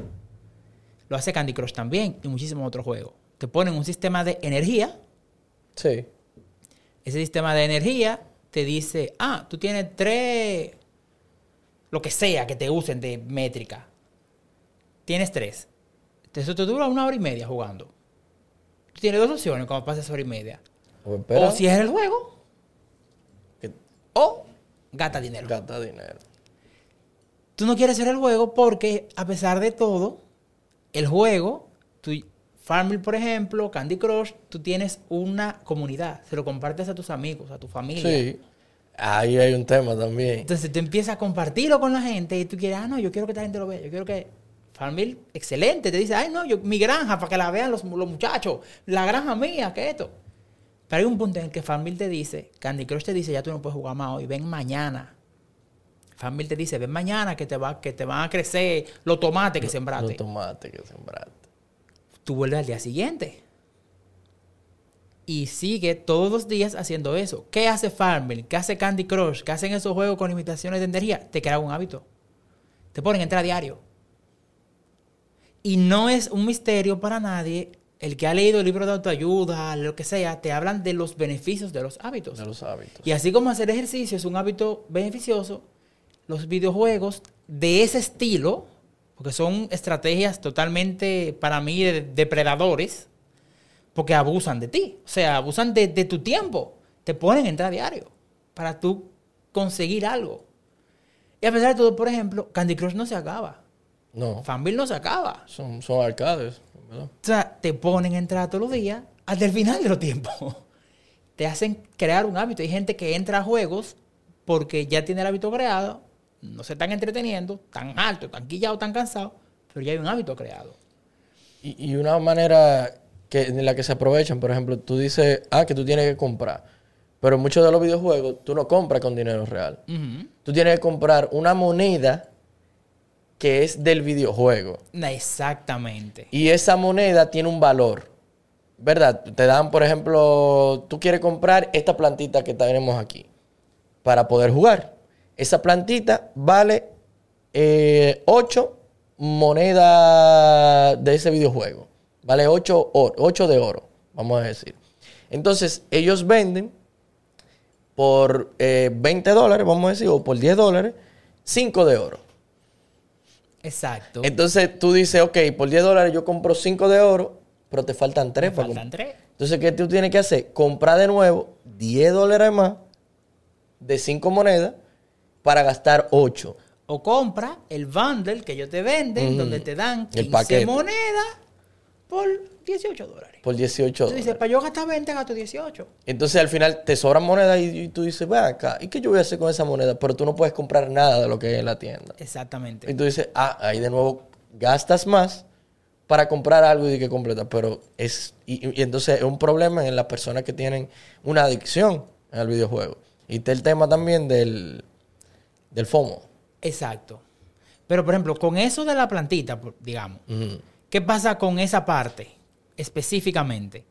Lo hace Candy Crush también y muchísimos otros juegos. Te ponen un sistema de energía. Sí. Ese sistema de energía te dice, ah, tú tienes tres, lo que sea que te usen de métrica. Tienes tres. Eso te dura una hora y media jugando. Tú tienes dos opciones cuando pases hora y media. O O cierra el juego o gasta dinero. gasta dinero. Tú no quieres hacer el juego porque, a pesar de todo, el juego, tú, Farmville, por ejemplo, Candy Crush, tú tienes una comunidad. Se lo compartes a tus amigos, a tu familia. Sí. Ahí hay un tema también. Entonces tú empiezas a compartirlo con la gente y tú quieres, ah, no, yo quiero que esta gente lo vea. Yo quiero que. Farmville, excelente. Te dice, ay, no, yo, mi granja, para que la vean los, los muchachos. La granja mía, que esto. Pero hay un punto en el que Farmville te dice, Candy Crush te dice, ya tú no puedes jugar más hoy, ven mañana. Farmville te dice, ven mañana que te, va, que te van a crecer los tomates que sembraste. Los tomates que sembraste. tú vuelves al día siguiente. Y sigue todos los días haciendo eso. ¿Qué hace Farmville? ¿Qué hace Candy Crush? ¿Qué hacen esos juegos con limitaciones de energía? Te crea un hábito. Te ponen a entrar a diario. Y no es un misterio para nadie. El que ha leído el libro de autoayuda, lo que sea, te hablan de los beneficios de los hábitos. De los hábitos. Y así como hacer ejercicio es un hábito beneficioso, los videojuegos de ese estilo, porque son estrategias totalmente, para mí, de depredadores, porque abusan de ti, o sea, abusan de, de tu tiempo, te ponen a entrar a diario para tú conseguir algo. Y a pesar de todo, por ejemplo, Candy Crush no se acaba, No. Fanville no se acaba. Son, son arcades, ¿verdad? O sea, te ponen a entrar todos los días hasta el final de los tiempos. *laughs* Te hacen crear un hábito. Hay gente que entra a juegos porque ya tiene el hábito creado, no se están entreteniendo, tan alto, tan quillado, tan cansado, pero ya hay un hábito creado. Y, y una manera que, en la que se aprovechan, por ejemplo, tú dices, ah, que tú tienes que comprar. Pero muchos de los videojuegos tú no compras con dinero real. Tú tienes que comprar una moneda que es del videojuego. Exactamente. Y esa moneda tiene un valor. ¿Verdad? Te dan, por ejemplo, tú quieres comprar esta plantita que tenemos aquí para poder jugar. Esa plantita vale 8 monedas de ese videojuego. Vale 8, de oro, vamos a decir. Entonces, ellos venden por eh, 20 dólares, vamos a decir, o por 10 dólares, 5 de oro. Exacto. Entonces tú dices, ok, por 10 dólares yo compro 5 de oro, pero te faltan 3 para Faltan tres. Entonces, ¿qué tú tienes que hacer? Comprar de nuevo 10 dólares más de 5 monedas para gastar 8. O compra el bundle que ellos te venden, donde te dan El 15 paquete. monedas por 18 dólares. Por 18 Tú dólares. dices, para yo gastar 20, gasto 18. Entonces al final te sobran monedas y, y tú dices, ve acá, ¿y qué yo voy a hacer con esa moneda? Pero tú no puedes comprar nada de lo que hay en la tienda. Exactamente. Y tú dices, ah, ahí de nuevo gastas más para comprar algo y que completa, pero es y, y entonces es un problema en las personas que tienen una adicción al videojuego. Y está el tema también del, del FOMO. Exacto. Pero, por ejemplo, con eso de la plantita, digamos. ¿qué pasa con esa parte específicamente?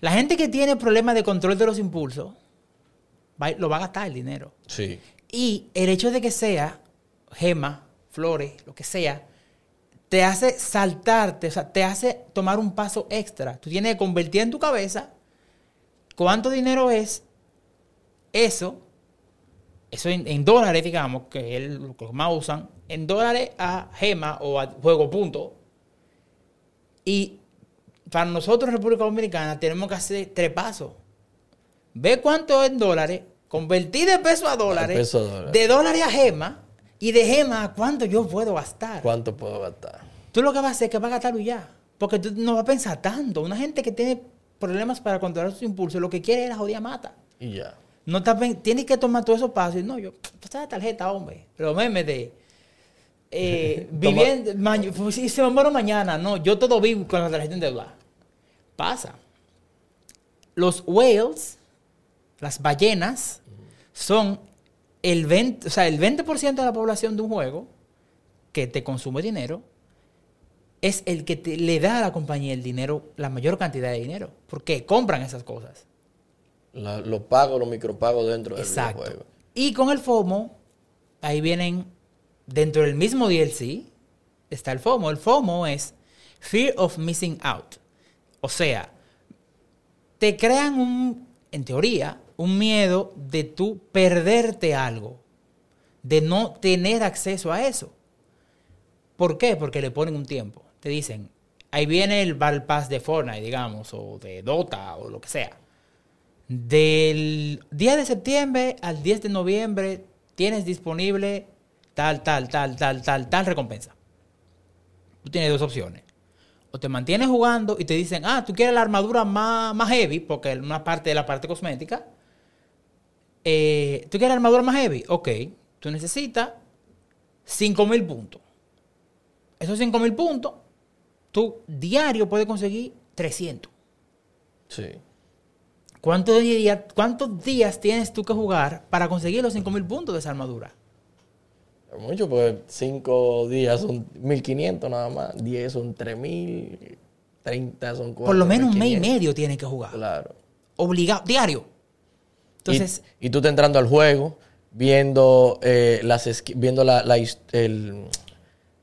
La gente que tiene problemas de control de los impulsos, va- lo va a gastar el dinero. Sí. Y el hecho de que sea gema, flores, lo que sea, te hace saltarte, o sea, te hace tomar un paso extra. Tú tienes que convertir en tu cabeza cuánto dinero es eso, eso en, en dólares, digamos, que es lo que más usan, en dólares a gema o a juego punto. Y para nosotros en República Dominicana tenemos que hacer tres pasos. Ve cuánto es en dólares, convertir de peso a dólares, peso a dólares. de dólares a gema, y de gema a cuánto yo puedo gastar. ¿Cuánto puedo gastar? Tú lo que vas a hacer es que vas a gastarlo ya. Porque tú no vas a pensar tanto. Una gente que tiene problemas para controlar sus impulsos, lo que quiere es la jodida mata. Y ya. No está tienes que tomar todos esos pasos. No, yo, *tsk* pasa la tarjeta, hombre. Los memes de. Eh, *laughs* viviendo. ma- pues, si se me muero mañana. No, yo todo vivo con la tarjeta en deuda. Pasa. Los whales, las ballenas, son el 20%, o sea, el 20% de la población de un juego que te consume dinero es el que te- le da a la compañía el dinero, la mayor cantidad de dinero. Porque compran esas cosas. La- los pagos, los micropagos dentro del Exacto. videojuego. Y con el FOMO, ahí vienen, dentro del mismo DLC, está el FOMO. El FOMO es Fear of Missing Out. O sea, te crean un, en teoría, un miedo de tú perderte algo, de no tener acceso a eso. ¿Por qué? Porque le ponen un tiempo. Te dicen, ahí viene el Battle Pass de Fortnite, digamos, o de Dota, o lo que sea. Del 10 de septiembre al 10 de noviembre tienes disponible tal, tal, tal, tal, tal, tal recompensa. Tú tienes dos opciones. O te mantienes jugando y te dicen, ah, tú quieres la armadura más, más heavy, porque es una parte de la parte cosmética. Eh, ¿Tú quieres la armadura más heavy? Ok, tú necesitas 5000 puntos. Esos 5000 puntos, tú diario puedes conseguir 300. Sí. ¿Cuántos días, ¿Cuántos días tienes tú que jugar para conseguir los 5000 puntos de esa armadura? Mucho, pues 5 días son 1500 nada más. 10 son 3000. 30 son 4. Por lo menos un mes y medio tienes que jugar. Claro. Obligado, diario. Y- Entonces, y, tú te entrando al juego, viendo, eh, las viendo la, la his- el-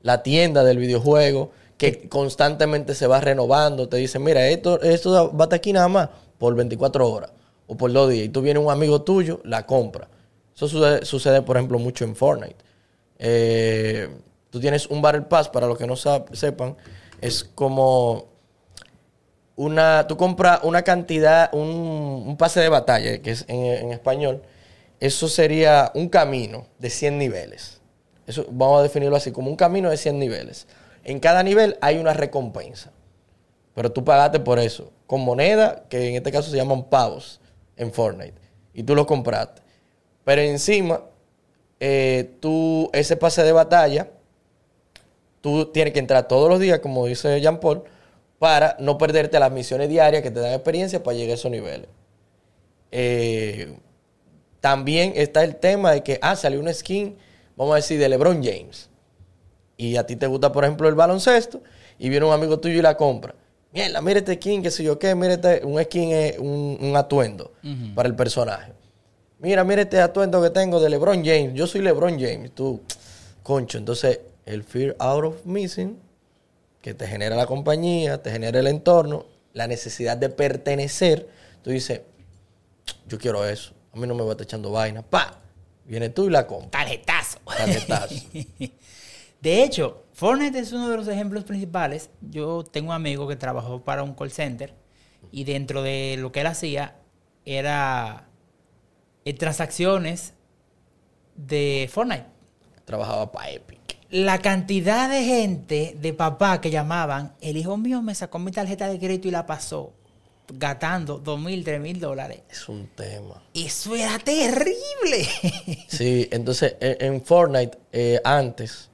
la tienda del videojuego, que constantemente se va renovando. Te dicen, mira, esto, esto va a estar aquí nada más por 24 horas o por dos días. Y tú vienes un amigo tuyo, la compra. Eso sucede, por ejemplo, mucho en Fortnite. Eh, tú tienes un Battle Pass, para los que no sepan, es como una, tú compras una cantidad, un, un pase de batalla, que es en, en español, eso sería un camino de 100 niveles. Eso vamos a definirlo así, como un camino de 100 niveles. En cada nivel hay una recompensa. Pero tú pagaste por eso, con moneda, que en este caso se llaman pavos en Fortnite. Y tú lo compraste. Pero encima, eh, tú, ese pase de batalla, tú tienes que entrar todos los días, como dice Jean Paul, para no perderte las misiones diarias que te dan experiencia para llegar a esos niveles. Eh, también está el tema de que, ah, salió una skin, vamos a decir, de LeBron James. Y a ti te gusta, por ejemplo, el baloncesto, y viene un amigo tuyo y la compra. Mierda, mira este skin, qué sé yo qué, mira este, un skin es un, un atuendo para el personaje. Mira, mira este atuendo que tengo de LeBron James. Yo soy LeBron James. Tú, concho. Entonces, el fear out of missing, que te genera la compañía, te genera el entorno, la necesidad de pertenecer. Tú dices, yo quiero eso. A mí no me va a estar echando vaina. ¡Pa! Viene tú y la compras. tarjetazo. Tarjetazo. *laughs* De hecho, Fortnite es uno de los ejemplos principales. Yo tengo un amigo que trabajó para un call center y dentro de lo que él hacía era eh, transacciones de Fortnite. Trabajaba para Epic. La cantidad de gente, de papá que llamaban, el hijo mío me sacó mi tarjeta de crédito y la pasó gastando dos mil, tres mil dólares. Es un tema. Eso era terrible. Sí, entonces en, en Fortnite, eh, antes,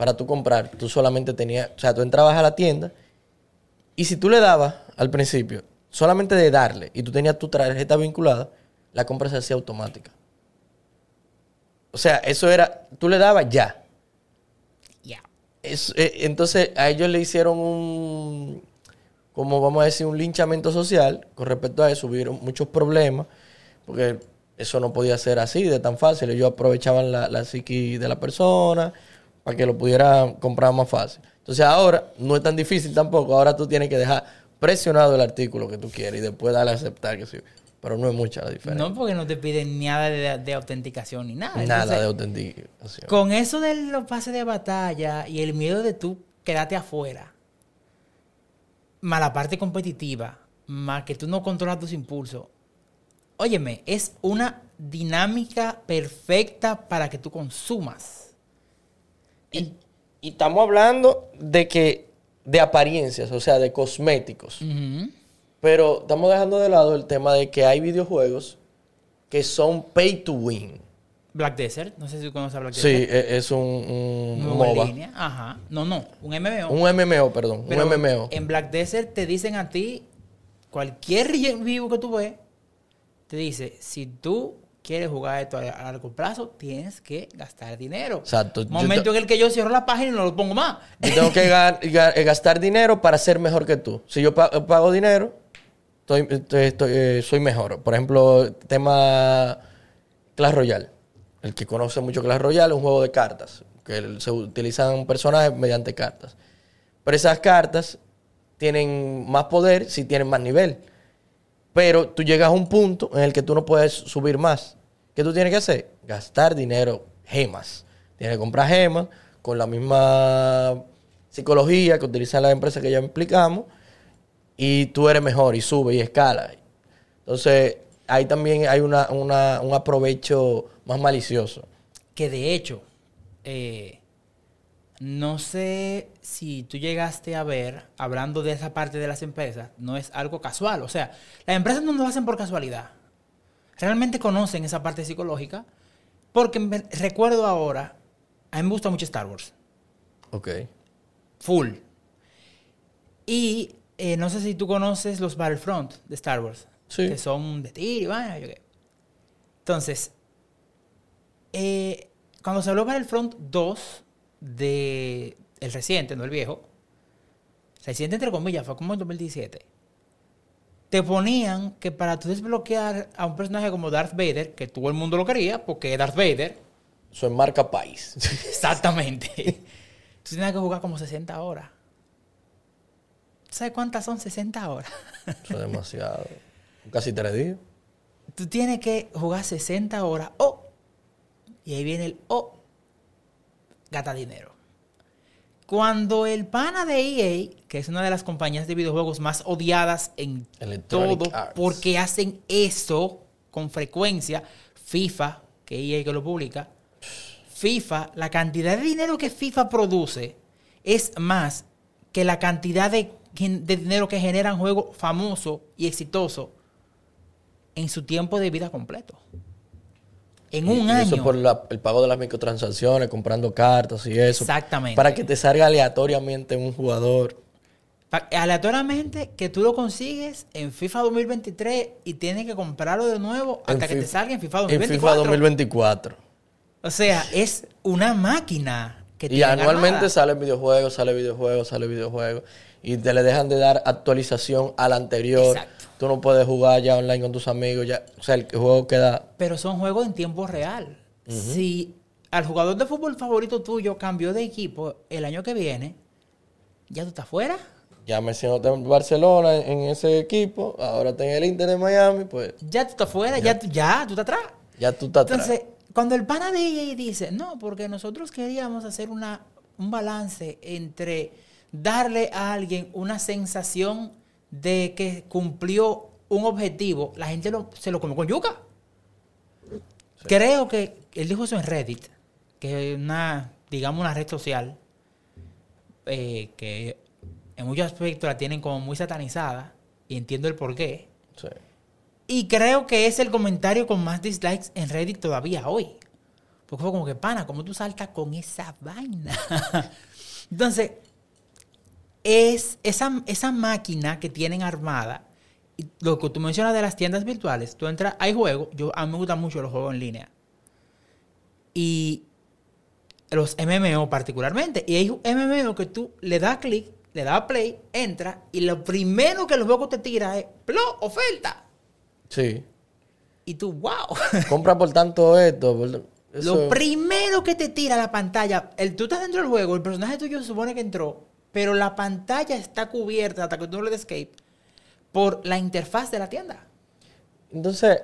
para tú comprar, tú solamente tenías, o sea, tú entrabas a la tienda Y si tú le dabas al principio, solamente de darle, y tú tenías tu tarjeta vinculada, la compra se hacía automática. O sea, eso era, tú le dabas ya. Ya. Eh, entonces a ellos le hicieron un, como vamos a decir, un linchamiento social con respecto a eso. Hubieron muchos problemas, porque eso no podía ser así, de tan fácil. Ellos aprovechaban la, la psiqui de la persona para que lo pudieran comprar más fácil. Entonces ahora no es tan difícil tampoco. Ahora tú tienes que dejar presionado el artículo que tú quieres y después darle a aceptar que sí. Pero no es mucha la diferencia. No porque no te piden nada de, de autenticación ni nada. Nada Entonces, de autenticación. Con eso de los pases de batalla y el miedo de tú quedarte afuera, más la parte competitiva, más que tú no controlas tus impulsos, óyeme, es una dinámica perfecta para que tú consumas. Y, y estamos hablando de que de apariencias, o sea, de cosméticos. Pero estamos dejando de lado el tema de que hay videojuegos que son pay to win. Black Desert, no sé si tú conoces a Black Sí, Desert. e- es un, un MOBA. línea. Ajá. No, no, un MMO. Un MMO, perdón. Pero un MMO. En Black Desert te dicen a ti, cualquier review que tú ves, te dice, si tú quieres jugar esto a largo plazo, tienes que gastar dinero. Exacto. Momento en el que yo cierro la página y no lo pongo más. Yo tengo que ga- *laughs* gastar dinero para ser mejor que tú. Si yo pa- pago dinero, estoy, estoy- estoy, eh, soy mejor. Por ejemplo, tema Clash Royale. El que conoce mucho Clash Royale es un juego de cartas. Que se utilizan personajes mediante cartas. Pero esas cartas tienen más poder si tienen más nivel. Pero tú llegas a un punto en el que tú no puedes subir más. ¿Qué tú tienes que hacer? Gastar dinero, gemas. Tienes que comprar gemas con la misma psicología que utilizan las empresas que ya explicamos. Y tú eres mejor y sube y escala. Entonces, ahí también hay una, una- un aprovecho más malicioso. Que de hecho, eh, no sé si tú llegaste a ver, hablando de esa parte de las empresas, no es algo casual. O sea, las empresas no lo hacen por casualidad. Realmente conocen esa parte psicológica. Porque me- recuerdo ahora, a mí me gusta mucho Star Wars. Ok. Full. Y eh, no sé si tú conoces los Battlefront de Star Wars. Sí. Que son de tiro y vaina, yo qué. Entonces, eh, cuando se habló Battlefront 2 de el reciente, no el viejo, reciente entre comillas, fue como en 2017, te ponían que para tú desbloquear a un personaje como Darth Vader, que todo el mundo lo quería, porque Darth Vader, Eso es marca país. *laughs* Exactamente. *laughs* Tú tienes que jugar como 60 horas. ¿Tú ¿Sabes cuántas son 60 horas? Eso es demasiado. Casi tres días. Tú tienes que jugar 60 horas. ¡Oh! Y ahí viene el ¡Oh! Gata dinero. Cuando el pana de EA, que es una de las compañías de videojuegos más odiadas en Electronic todo, Arts. porque hacen eso con frecuencia, FIFA, que EA que lo publica, FIFA, la cantidad de dinero que FIFA produce es más que la cantidad de, de dinero que generan juegos famosos y exitosos en su tiempo de vida completo. En Y- un y Eso año. por la- el pago de las microtransacciones, comprando cartas y eso. Exactamente. Para que te salga aleatoriamente un jugador. Aleatoriamente que tú lo consigues en FIFA 2023 y tienes que comprarlo de nuevo hasta En que te salga en FIFA En 2024. FIFA 2024. O sea, es una máquina que Y anualmente armada. salen videojuegos, sale videojuegos, sale videojuegos. Y te le dejan de dar actualización al anterior. Exacto. Tú no puedes jugar ya online con tus amigos. ya O sea, el juego queda... Pero son juegos en tiempo real. Si al jugador de fútbol favorito tuyo cambió de equipo el año que viene, ya tú estás fuera. Ya Messi no está en Barcelona en, ese equipo. Ahora está en el Inter de Miami. Pues Ya tú estás fuera, ya, tú- ya tú estás atrás. ya tú estás atrás. Entonces, cuando el pana de EA dice, no, porque nosotros queríamos hacer una, un balance entre darle a alguien una sensación de que cumplió un objetivo, la gente lo- se lo comió con yuca. Creo que él dijo eso en Reddit, que es una, digamos, una red social eh, que en muchos aspectos la tienen como muy satanizada y entiendo el por qué. Sí. Y creo que es el comentario con más dislikes en Reddit todavía hoy. Porque fue como que, pana, ¿cómo tú saltas con esa vaina? *laughs* Entonces, es esa, esa máquina que tienen armada. Lo que tú mencionas de las tiendas virtuales, tú entras, hay juegos, yo, a mí me gustan mucho los juegos en línea. Y los MMO particularmente. Y hay MMO que tú le das clic, le das play, entra, y lo primero que el juego te tira es, ¡plo! ¡Oferta! Sí. Y tú, wow. Compra por tanto esto. por- Lo primero que te tira la pantalla, el, tú estás dentro del juego, el personaje tuyo se supone que entró, pero la pantalla está cubierta hasta que tú no le des escape por la interfaz de la tienda. Entonces,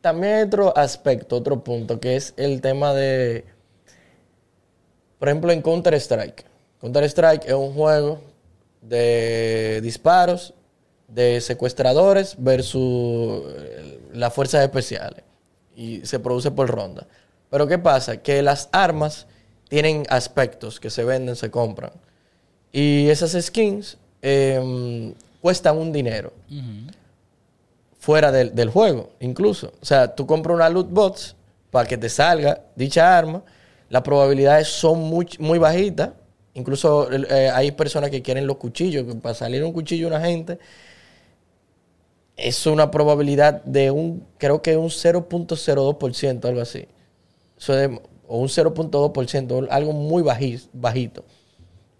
también hay otro aspecto, otro punto, que es el tema de, por ejemplo, en Counter-Strike. Counter-Strike es un juego de disparos, de secuestradores versus eh, las fuerzas especiales. Y se produce por ronda. Pero ¿qué pasa? Que las armas tienen aspectos que se venden, se compran. Y esas skins em, cuestan un dinero fuera del, del juego, incluso. O sea, tú compras una loot box para que te salga dicha arma, las probabilidades son muy, muy bajitas. Incluso eh, hay personas que quieren los cuchillos, que para salir un cuchillo a una gente es una probabilidad de un, creo que un 0.02%, algo así. Eso es- o un 0.2%, algo muy baji- bajito.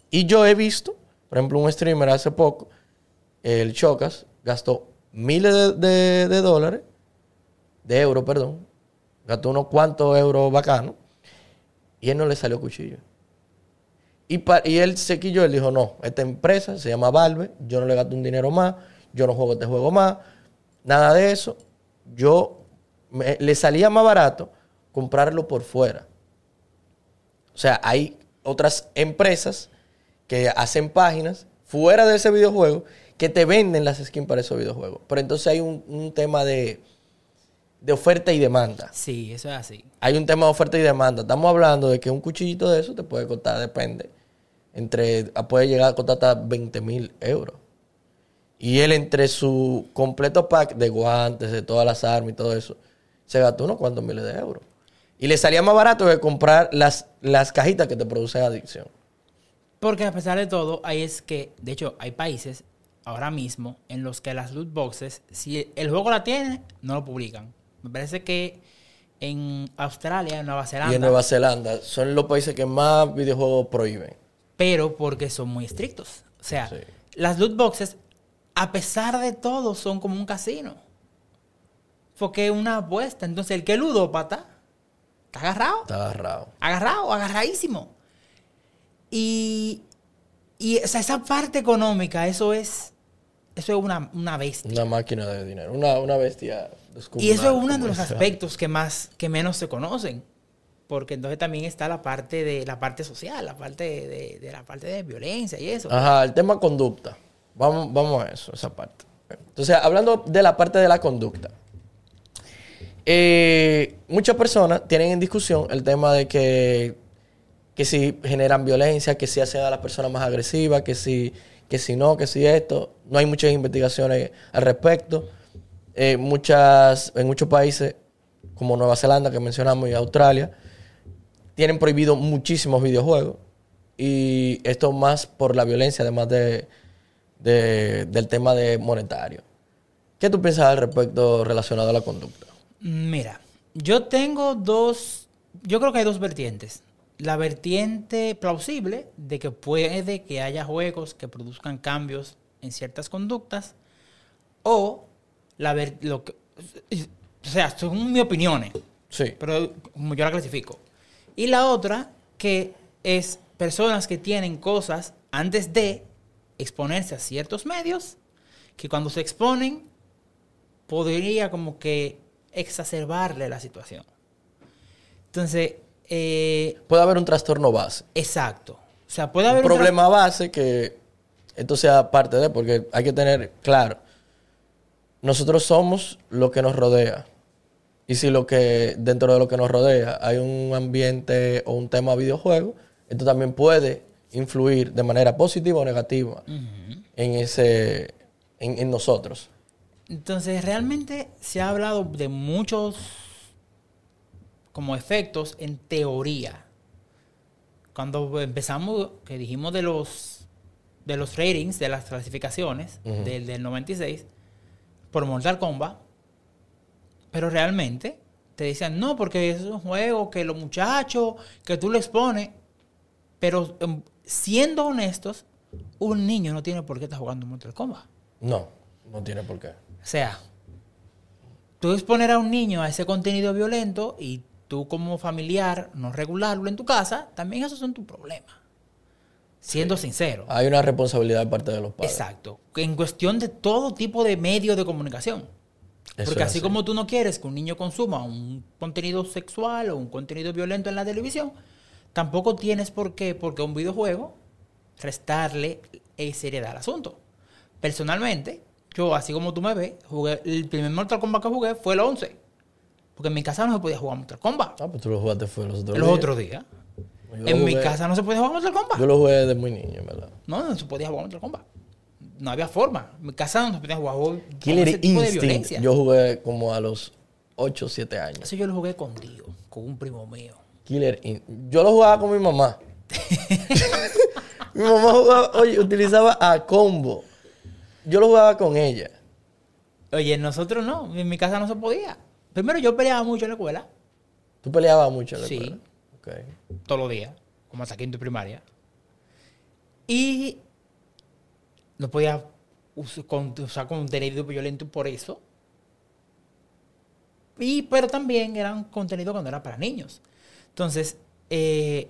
Y yo he visto, por ejemplo, un streamer hace poco, el Chocas, gastó miles de, de- dólares, de euros, perdón, gastó unos cuantos euros bacanos, y él no le salió cuchillo. Y, pa- y él se quilló, él dijo, no, esta empresa se llama Valve, yo no le gasto un dinero más, yo no juego este juego más, nada de eso. Yo me- le salía más barato comprarlo por fuera. O sea, hay otras empresas que hacen páginas fuera de ese videojuego que te venden las skins para esos videojuegos. Pero entonces hay un, un tema de, de oferta y demanda. Sí, eso es así. Hay un tema de oferta y demanda. Estamos hablando de que un cuchillito de eso te puede costar, depende, entre puede llegar a costar hasta 20 mil euros. Y él entre su completo pack de guantes, de todas las armas y todo eso, se gastó unos cuantos miles de euros. Y le salía más barato que comprar las, las cajitas que te producen adicción. Porque a pesar de todo, ahí es que, de hecho, hay países ahora mismo en los que las loot boxes, si el juego la tiene, no lo publican. Me parece que en Australia, en Nueva Zelanda, Y en Nueva Zelanda son los países que más videojuegos prohíben. pero porque son muy estrictos. O sea, Sí. las loot boxes, a pesar de todo, son como un casino. Porque es una apuesta. Entonces, el que es ludópata está agarrado. Está agarrado. agarrado, agarradísimo. Y, y o sea, esa parte económica, eso es, eso es una, una bestia. Una máquina de dinero. Una, una bestia. Y eso es uno de los aspectos que más, que menos se conocen. Porque entonces también está la parte de la parte social, la parte de, de la parte de violencia y eso. Ajá, el tema conducta. Vamos, vamos a eso, esa parte. Entonces, hablando de la parte de la conducta. eh, muchas personas tienen en discusión el tema de que, que si generan violencia, que si hacen a las personas más agresivas, que si, que si no, que si esto. No hay muchas investigaciones al respecto. Eh, muchas, en muchos países, como Nueva Zelanda, que mencionamos, y Australia, tienen prohibido muchísimos videojuegos. Y esto más por la violencia, además de, de- del tema de monetario. ¿Qué tú piensas al respecto relacionado a la conducta? Mira, yo tengo dos, yo creo que hay dos vertientes. La vertiente plausible de que puede que haya juegos que produzcan cambios en ciertas conductas o la ver, lo que, o sea, son mis opiniones, Sí. pero como yo la clasifico. Y la otra que es personas que tienen cosas antes de exponerse a ciertos medios que cuando se exponen podría como que exacerbarle la situación. Entonces, eh, Puede haber un trastorno base. exacto. O sea, puede haber un problema base que esto sea parte de, porque hay que tener claro, nosotros somos lo que nos rodea. Y si lo que dentro de lo que nos rodea hay un ambiente o un tema videojuego, esto también puede influir de manera positiva o negativa en ese en, en nosotros. Entonces, realmente se ha hablado de muchos como efectos en teoría. Cuando empezamos, que dijimos de los de los ratings, de las clasificaciones del, del 96, por Mortal Kombat. Pero realmente te decían, no, porque es un juego que los muchachos, que tú le expones. Pero em, siendo honestos, un niño no tiene por qué estar jugando Mortal Kombat. No, no tiene por qué. O sea, tú exponer a un niño a ese contenido violento y tú como familiar no regularlo en tu casa, también esos son tus problemas. Siendo sincero. Hay una responsabilidad de parte de los padres. Exacto. En cuestión de todo tipo de medios de comunicación. Eso Porque así. como tú no quieres que un niño consuma un contenido sexual o un contenido violento en la televisión, tampoco tienes por qué, porque un videojuego, restarle eh, seriedad al asunto. Personalmente, yo, así como tú me ves, jugué, el primer Mortal Kombat que jugué fue el 11. Porque en mi casa no se podía jugar Mortal Kombat. Ah, pues tú lo jugaste fue los otros Los días. otros días. Yo En mi casa no se podía jugar Mortal Kombat. Yo lo jugué desde muy niño, verdad. No, no se podía jugar Mortal Kombat. No había forma. En mi casa no se podía jugar Killer ese tipo de violencia. Yo jugué como a los 8 o 7 años. Eso yo lo jugué con Dio, con un primo mío. Killer Instinct. Yo lo jugaba con mi mamá. mi mamá jugaba, oye, utilizaba a combo. Yo lo jugaba con ella. Oye, nosotros no, en mi casa no se podía. Primero yo peleaba mucho en la escuela, Tú peleabas mucho en la Sí. escuela. Ok. todos los días, como hasta quinto de primaria. Y no podía usar contenido violento por eso. Y, pero también eran contenido cuando era para niños. Entonces, eh,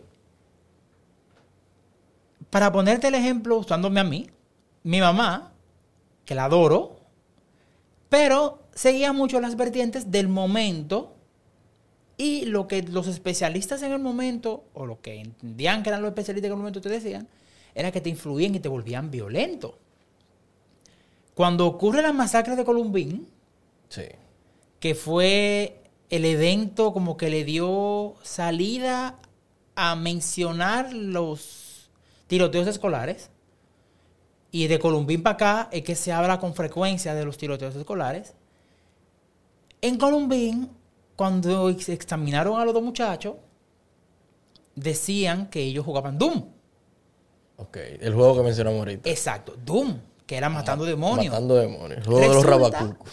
para ponerte el ejemplo, usándome a mí, mi mamá, que la adoro, pero seguía mucho las vertientes del momento y lo que los especialistas en el momento, o lo que entendían que eran los especialistas en el momento te decían, era que te influían y te volvían violento. Cuando ocurre la masacre de Columbín, Sí. que fue el evento como que le dio salida a mencionar los tiroteos escolares. Y de Columbín para acá es que se habla con frecuencia de los tiroteos escolares. En Columbín, cuando ex- examinaron a los dos muchachos, decían que ellos jugaban Doom. Ok. El juego que mencionamos ahorita. Exacto, Doom, que era matando demonios. Matando demonios. El juego de los rabacucos.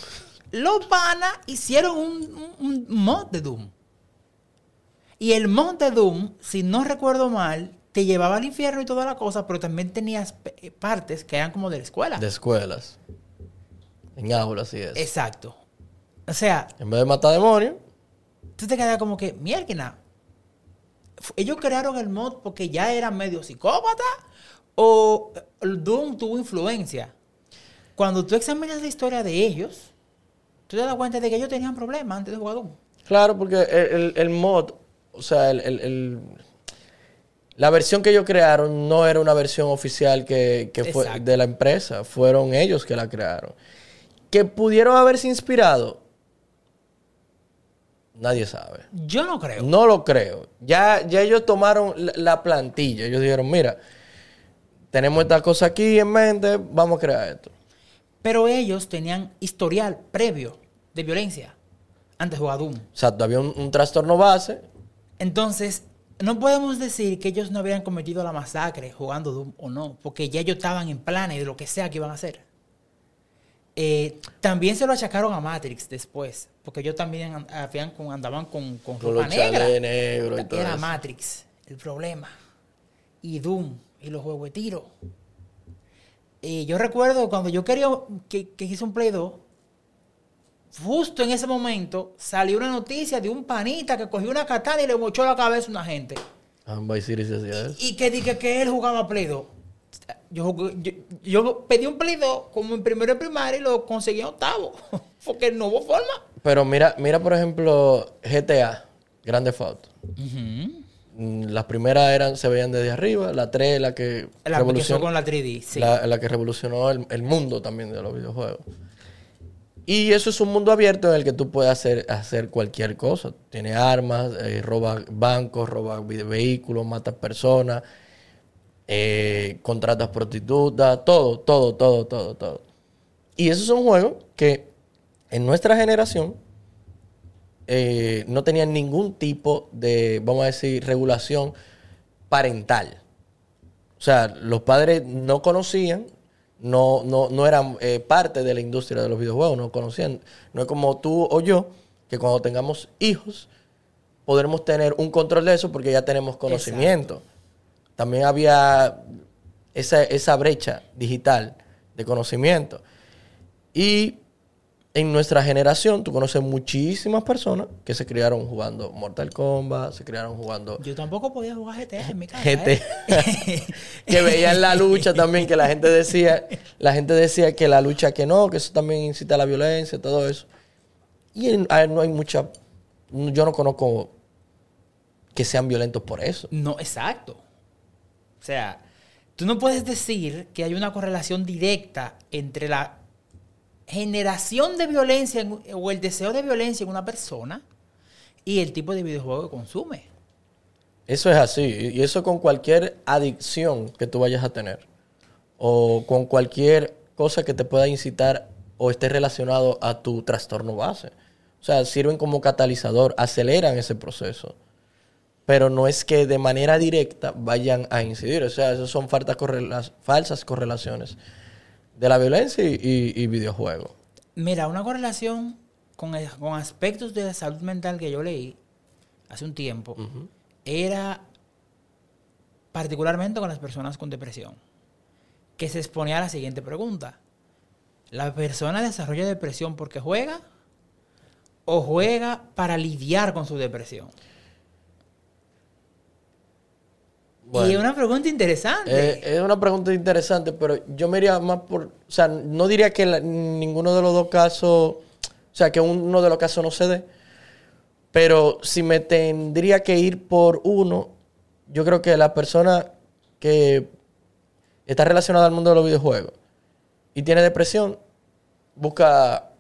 Los panas hicieron un, un- un mod de Doom. Y el mod de Doom, si no recuerdo mal, te llevaba al infierno y toda la cosa, pero también tenías eh, partes que eran como de la escuela. De escuelas. En aulas y eso. Exacto. O sea, En vez de matar demonios, tú te quedas como que, mierda. Ellos crearon el mod porque ya eran medio psicópata o el Doom tuvo influencia. Cuando tú examinas la historia de ellos, tú te das cuenta de que ellos tenían problemas antes de jugar Doom. Claro, porque el, el- el mod, o sea, el, el- la versión que ellos crearon no era una versión oficial que, que fue de la empresa, fueron ellos que la crearon. Que pudieron haberse inspirado, nadie sabe. Yo no creo. No lo creo. Ya, ya ellos tomaron la, la plantilla, ellos dijeron, mira, tenemos esta cosa aquí en mente, vamos a crear esto. Pero ellos tenían historial previo de violencia antes de jugar Doom. Exacto, había un, un trastorno base, Entonces, no podemos decir que ellos no habían cometido la masacre jugando Doom o no, porque ya ellos estaban en planes de lo que sea que iban a hacer. Eh, también se lo achacaron a Matrix después, porque ellos también andaban con, con ropa los negra. negros y todo Era eso. Matrix el problema. Y Doom y los juegos de tiro. Y yo recuerdo cuando yo quería que, que hice un Play 2, justo en ese momento salió una noticia de un panita que cogió una katana y le mochó la cabeza a una gente. Eso. Y que dije que él jugaba Play 2. Yo, yo, yo pedí un Play 2 como en primero de primaria y lo conseguí en octavo. *laughs* Porque no hubo forma. Pero mira, mira por ejemplo, GTA, Grande. Ujú. Mm, Las primeras eran, se veían desde arriba, la 3 la que La que revolucionó, con la 3D, sí. la, la que revolucionó el, el mundo también de los videojuegos. Y eso es un mundo abierto en el que tú puedes hacer, hacer cualquier cosa. Tienes armas, eh, roba bancos, roba vi- vehículos, matas personas, eh, contratas prostitutas, todo, todo, todo, todo, todo. Y esos son juegos que en nuestra generación eh, no tenían ningún tipo de, vamos a decir, regulación parental. O sea, los padres no conocían, no, no, no eran eh, parte de la industria de los videojuegos, no conocían. No es como tú o yo, que cuando tengamos hijos, podremos tener un control de eso porque ya tenemos conocimiento. También había esa, esa brecha digital de conocimiento. Y en nuestra generación, tú conoces muchísimas personas que se criaron jugando Mortal Kombat, se criaron jugando Yo tampoco podía jugar GTA en mi casa. GTA. ¿eh? *laughs* que veían la lucha *laughs* también, que la gente decía, la gente decía que la lucha que no, que eso también incita a la violencia, todo eso. Y en- no hay mucha, yo no conozco que sean violentos por eso. No, exacto. O sea, tú no puedes decir que hay una correlación directa entre la generación de violencia en- o el deseo de violencia en una persona y el tipo de videojuego que consume. Eso es así. Y eso con cualquier adicción que tú vayas a tener. O con cualquier cosa que te pueda incitar o esté relacionado a tu trastorno base. O sea, sirven como catalizador, aceleran ese proceso. Pero no es que de manera directa vayan a incidir. O sea, esas son faltas correla- falsas correlaciones de la violencia y, y, y videojuegos. Mira, una correlación con, el- con aspectos de la salud mental que yo leí hace un tiempo era particularmente con las personas con depresión, que se exponía a la siguiente pregunta. ¿La persona desarrolla depresión porque juega o juega para lidiar con su depresión? Y es una pregunta interesante. Eh, es una pregunta interesante, pero yo me iría más por... O sea, no diría que la- ninguno de los dos casos... O sea, que uno de los casos no se dé. Pero si me tendría que ir por uno, yo creo que la persona que está relacionada al mundo de los videojuegos y tiene depresión, busca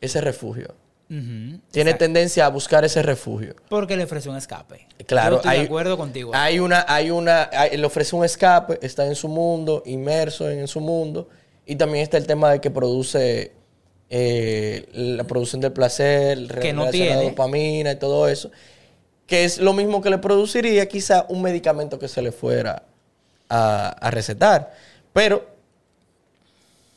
ese refugio. Tiene exacto. tendencia a buscar ese refugio. Porque le ofrece un escape. Claro, Yo estoy hay, de acuerdo contigo. Hay una, hay una, hay- le ofrece un escape, está en su mundo, inmerso en, su mundo, y también está el tema de que produce eh, la producción del placer, Que no tiene. dopamina y todo eso, que es lo mismo que le produciría quizá un medicamento que se le fuera a, a recetar. Pero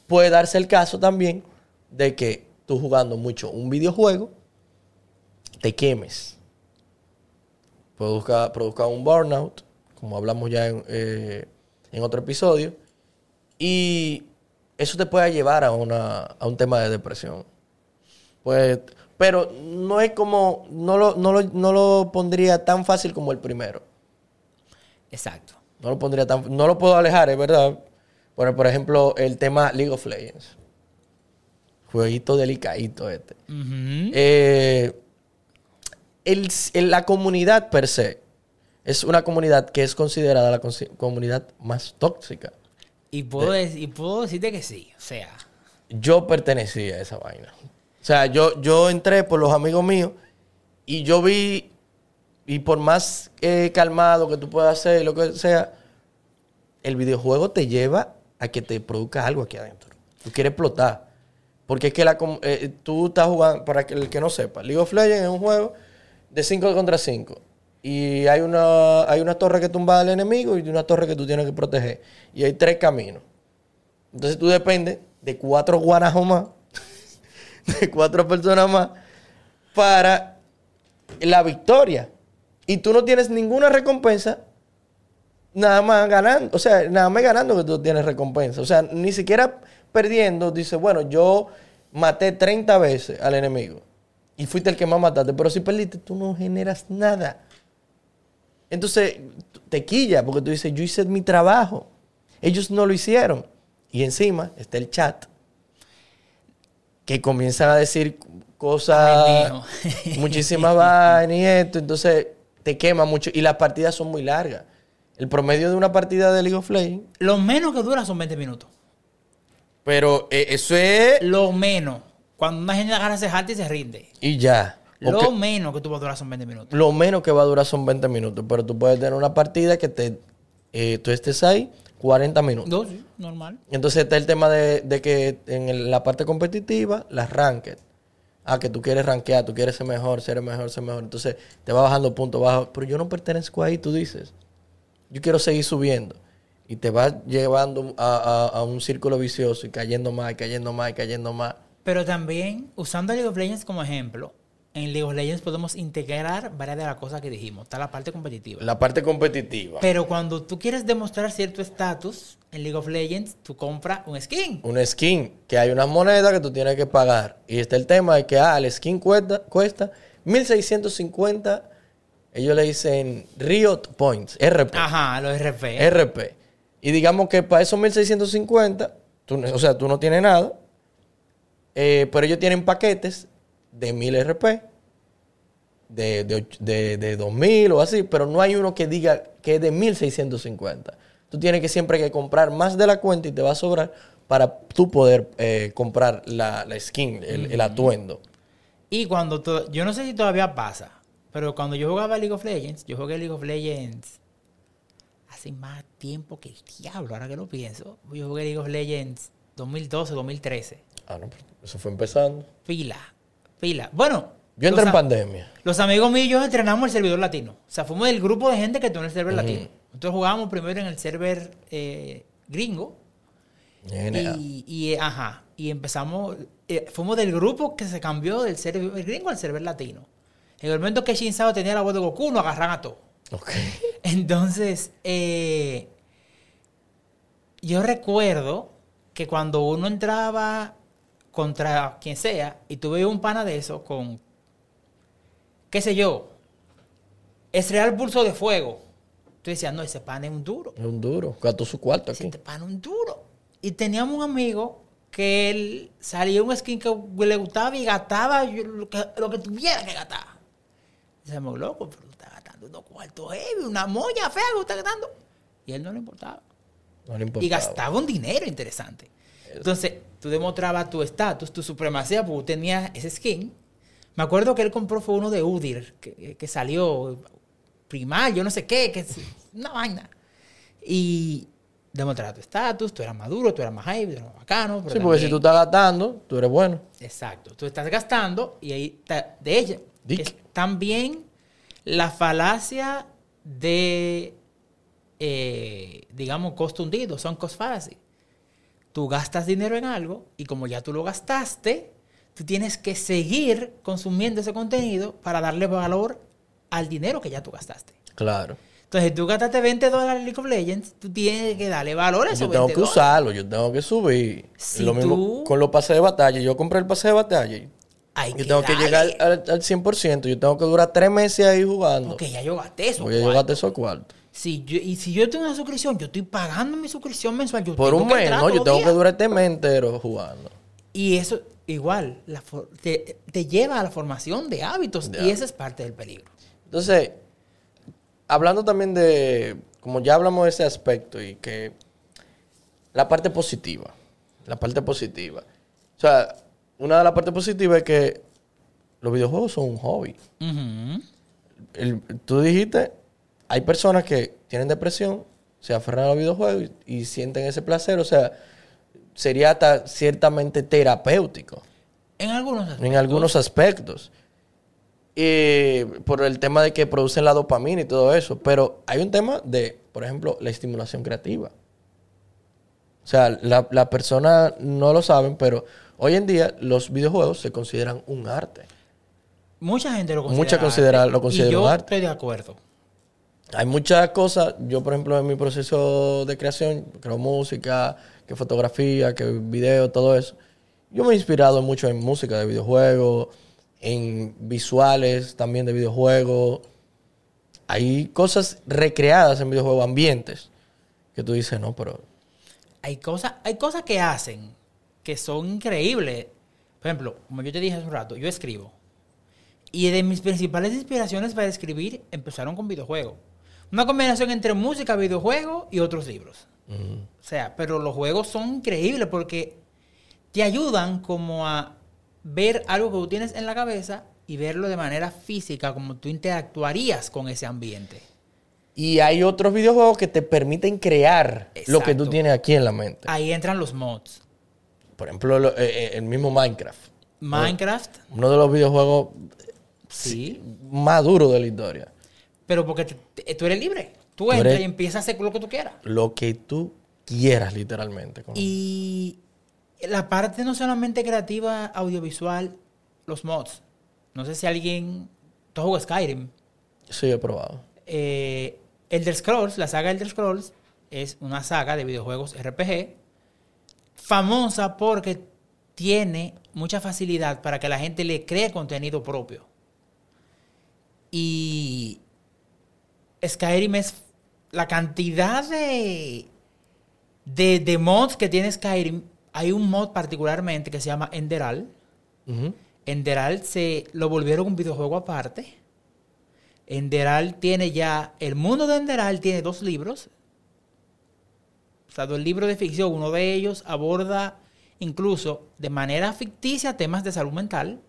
puede darse el caso también de que tú jugando mucho un videojuego, te quemes produzca, produzca un burnout, como hablamos ya en, eh, en otro episodio, y eso te puede llevar a, una, a un tema de depresión. Pues, pero no es como, no lo, no, lo, no lo pondría tan fácil como el primero. Exacto. No lo pondría tan, no lo puedo alejar, es verdad. Por, por ejemplo, el tema League of Legends. Jueguito delicadito este. Eh, el- el- la comunidad per se es una comunidad que es considerada la comunidad más tóxica. Y puedo, y puedo decirte que sí. O sea, Yo pertenecía a esa vaina. O sea, yo, yo entré por los amigos míos y yo vi, y por más eh, calmado que tú puedas ser, lo que sea, el videojuego te lleva a que te produzca algo aquí adentro. Tú quieres explotar. Porque es que la, eh, tú estás jugando, para el que no sepa, League of Legends es un juego de 5 contra 5. Y hay una, hay una torre que tumba al enemigo y una torre que tú tienes que proteger. Y hay tres caminos. Entonces tú dependes de cuatro guanajos más, *laughs* de cuatro personas más, para la victoria. Y tú no tienes ninguna recompensa, nada más ganando. O sea, nada más ganando que tú tienes recompensa. O sea, ni siquiera perdiendo, dice, bueno, yo maté 30 veces al enemigo. Y fuiste el que más mataste. Pero si perdiste, tú no generas nada. Entonces, te quilla, porque tú dices, yo hice mi trabajo. Ellos no lo hicieron. Y encima está el chat, que comienzan a decir cosas, Ay, *laughs* muchísimas vainas y esto. Entonces, te quema mucho. Y las partidas son muy largas. El promedio de una partida de League of Legends, lo menos que dura son 20 minutos. Pero eh, eso es... Lo menos. Cuando una gente agarra ese jarte y se rinde. Y ya. Lo menos que tú vas a durar son 20 minutos. Lo menos que va a durar son 20 minutos, pero tú puedes tener una partida que te, eh, tú estés ahí 40 minutos. No, sí, normal. Entonces está el tema de, de que en el- la parte competitiva, las ranked. Ah, que tú quieres rankear, tú quieres ser mejor, ser mejor, ser mejor. Entonces te va bajando puntos bajos. Pero yo no pertenezco ahí, tú dices. Yo quiero seguir subiendo. Y te vas llevando a, a- a un círculo vicioso y cayendo más, y cayendo más, y cayendo más. Pero también, usando League of Legends como ejemplo, en League of Legends podemos integrar varias de las cosas que dijimos. Está la parte competitiva. La parte competitiva. Pero cuando tú quieres demostrar cierto estatus en League of Legends, tú compras un skin. Un skin, que hay unas monedas que tú tienes que pagar. Y está el tema de que, ah, el skin cuesta, cuesta 1650. Ellos le dicen Riot Points, RP. Ajá, los RP. RP. Y digamos que para esos 1650, tú, o sea, tú no tienes nada, eh, pero ellos tienen paquetes de 1000 RP, de, de, de, de 2000 o así, pero no hay uno que diga que es de 1650. Tú tienes que siempre que comprar más de la cuenta y te va a sobrar para tú poder eh, comprar la, la skin, el, el atuendo. Y cuando yo no sé si todavía pasa, pero cuando yo jugaba League of Legends, yo jugué League of Legends hace más tiempo que el diablo, ahora que lo pienso. Yo jugué League of Legends 2012, 2013. Ah, no, eso fue empezando. Pila, pila. Bueno, Yo entré en pandemia. Los amigos míos y yo entrenamos el servidor latino. O sea, fuimos del grupo de gente que tuvo en el server latino. Nosotros jugábamos primero en el server eh, gringo. Y, y, ajá, y empezamos, eh, fuimos del grupo que se cambió del server gringo al server latino. En el momento que Shin Sao tenía la voz de Goku, nos agarran a todos. Entonces, eh, yo recuerdo que cuando uno entraba contra quien sea y tuve un pana de eso con, qué sé yo, es real pulso de fuego. Tú decías, no, ese pana es un duro. Es un duro. Gastó su cuarto aquí. Ese pana es un duro. Y teníamos un amigo que él salía un skin que le gustaba y gastaba yo- lo que, lo que tuviera que gastar. Decíamos, loco, pero gastando unos cuartos heavy, una moña fea que tú estás gastando. Y a él no le importaba. No le importaba. Y gastaba un dinero interesante. Entonces, tú demostrabas tu estatus, tu supremacía, porque tú tenías ese skin. Me acuerdo que él compró fue uno de Udir, que, que salió primal, yo no sé qué, que es una vaina. Y demostraba tu estatus, tú eras maduro, tú eras más heavy, tú eras más bacano. pero Sí, porque si tú estás gastando, tú eres bueno. Exacto. Tú estás gastando y ahí está. De ella. Dick. Es también la falacia de, eh, digamos, costo hundido. Son cost fallacy. Tú gastas dinero en algo y como ya tú lo gastaste, tú tienes que seguir consumiendo ese contenido para darle valor al dinero que ya tú gastaste. Claro. Entonces, si tú gastaste 20 dólares en League of Legends, tú tienes que darle valor a esos Yo tengo 20 que usarlo, yo tengo que subir. Si lo mismo tú- con los pases de batalla. Yo compré el pase de batalla. Hay Yo tengo que llegar al, al 100%. Yo tengo que durar tres meses ahí jugando. Porque ya yo gasté eso. Porque yo gasté esos cuartos. Si yo, y si yo tengo una suscripción, yo estoy pagando mi suscripción mensual. Yo Por un mes, ¿no? Yo tengo que durar este mes entero jugando. Y eso, igual, la for- te, te lleva a la formación de hábitos. Y esa es parte del peligro. Entonces, hablando también de, como ya hablamos de ese aspecto y que la parte positiva, la parte positiva. O sea, una de las partes positivas es que los videojuegos son un hobby. El- tú dijiste, hay personas que tienen depresión, se aferran a los videojuegos y, y sienten ese placer. O sea, sería hasta ciertamente terapéutico En algunos aspectos. en algunos aspectos. Y por el tema de que producen la dopamina y todo eso. Pero hay un tema de, por ejemplo, la estimulación creativa. O sea, la, la persona no lo saben, pero hoy en día los videojuegos se consideran un arte. Mucha gente lo considera. Mucha considera- arte, lo considera y yo un arte. estoy de acuerdo. Hay muchas cosas, yo por ejemplo en mi proceso de creación, creo música, que fotografía, que video, todo eso. Yo me he inspirado mucho en música de videojuegos, en visuales también de videojuegos. Hay cosas recreadas en videojuegos, ambientes, que tú dices, no, pero Hay cosas, hay cosas que hacen que son increíbles. Por ejemplo, como yo te dije hace un rato, yo escribo. Y de mis principales inspiraciones para escribir empezaron con videojuegos. Una combinación entre música, videojuegos y otros libros. O sea, pero los juegos son increíbles porque te ayudan como a ver algo que tú tienes en la cabeza y verlo de manera física, como tú interactuarías con ese ambiente. Y hay otros videojuegos que te permiten crear lo que tú tienes aquí en la mente. Ahí entran los mods. Por ejemplo, lo- eh, eh, el mismo Minecraft. Minecraft, Uno de los videojuegos sí. más duros de la historia. Pero porque te- te- tú eres libre. Tú Tú entras eres- y empiezas a hacer lo que tú quieras. Lo que tú quieras, literalmente. con- Y la parte no solamente creativa, audiovisual, los mods. No sé si alguien... Tú juegas Skyrim. Sí, he probado. Eh, Elder Scrolls, la saga Elder Scrolls, es una saga de videojuegos RPG famosa porque tiene mucha facilidad para que la gente le cree contenido propio. Y Skyrim es la cantidad de, de, de mods que tiene Skyrim. Hay un mod particularmente que se llama Enderal. Ujú. Enderal se lo volvieron un videojuego aparte. Enderal tiene ya. El mundo de Enderal tiene dos libros. O sea, dos libros de ficción. Uno de ellos aborda incluso de manera ficticia temas de salud mental.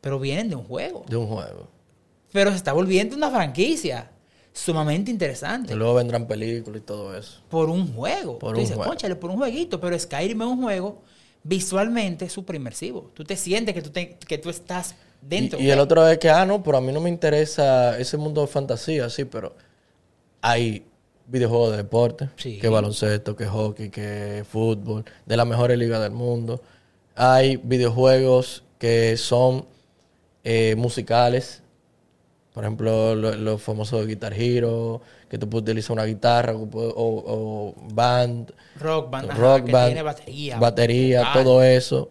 Pero vienen de un juego. De un juego. Pero se está volviendo una franquicia sumamente interesante. Y luego vendrán películas y todo eso. Por un juego. Por Tú un dices, juego. "Cónchale, por un jueguito. Pero Skyrim es un juego visualmente súper inmersivo. Tú te sientes que tú, te- que tú estás dentro. Y, y el otro es que, ah, no, pero a mí no me interesa ese mundo de fantasía, sí, pero hay videojuegos de deporte, Sí. que baloncesto, que hockey, que fútbol, de las mejores ligas del mundo. Hay videojuegos que son eh, musicales, por ejemplo, lo- los famosos Guitar Hero, que tú puedes utilizar una guitarra o, o- o band, Rock Band, ajá, rock que band, tiene batería. batería, todo eso.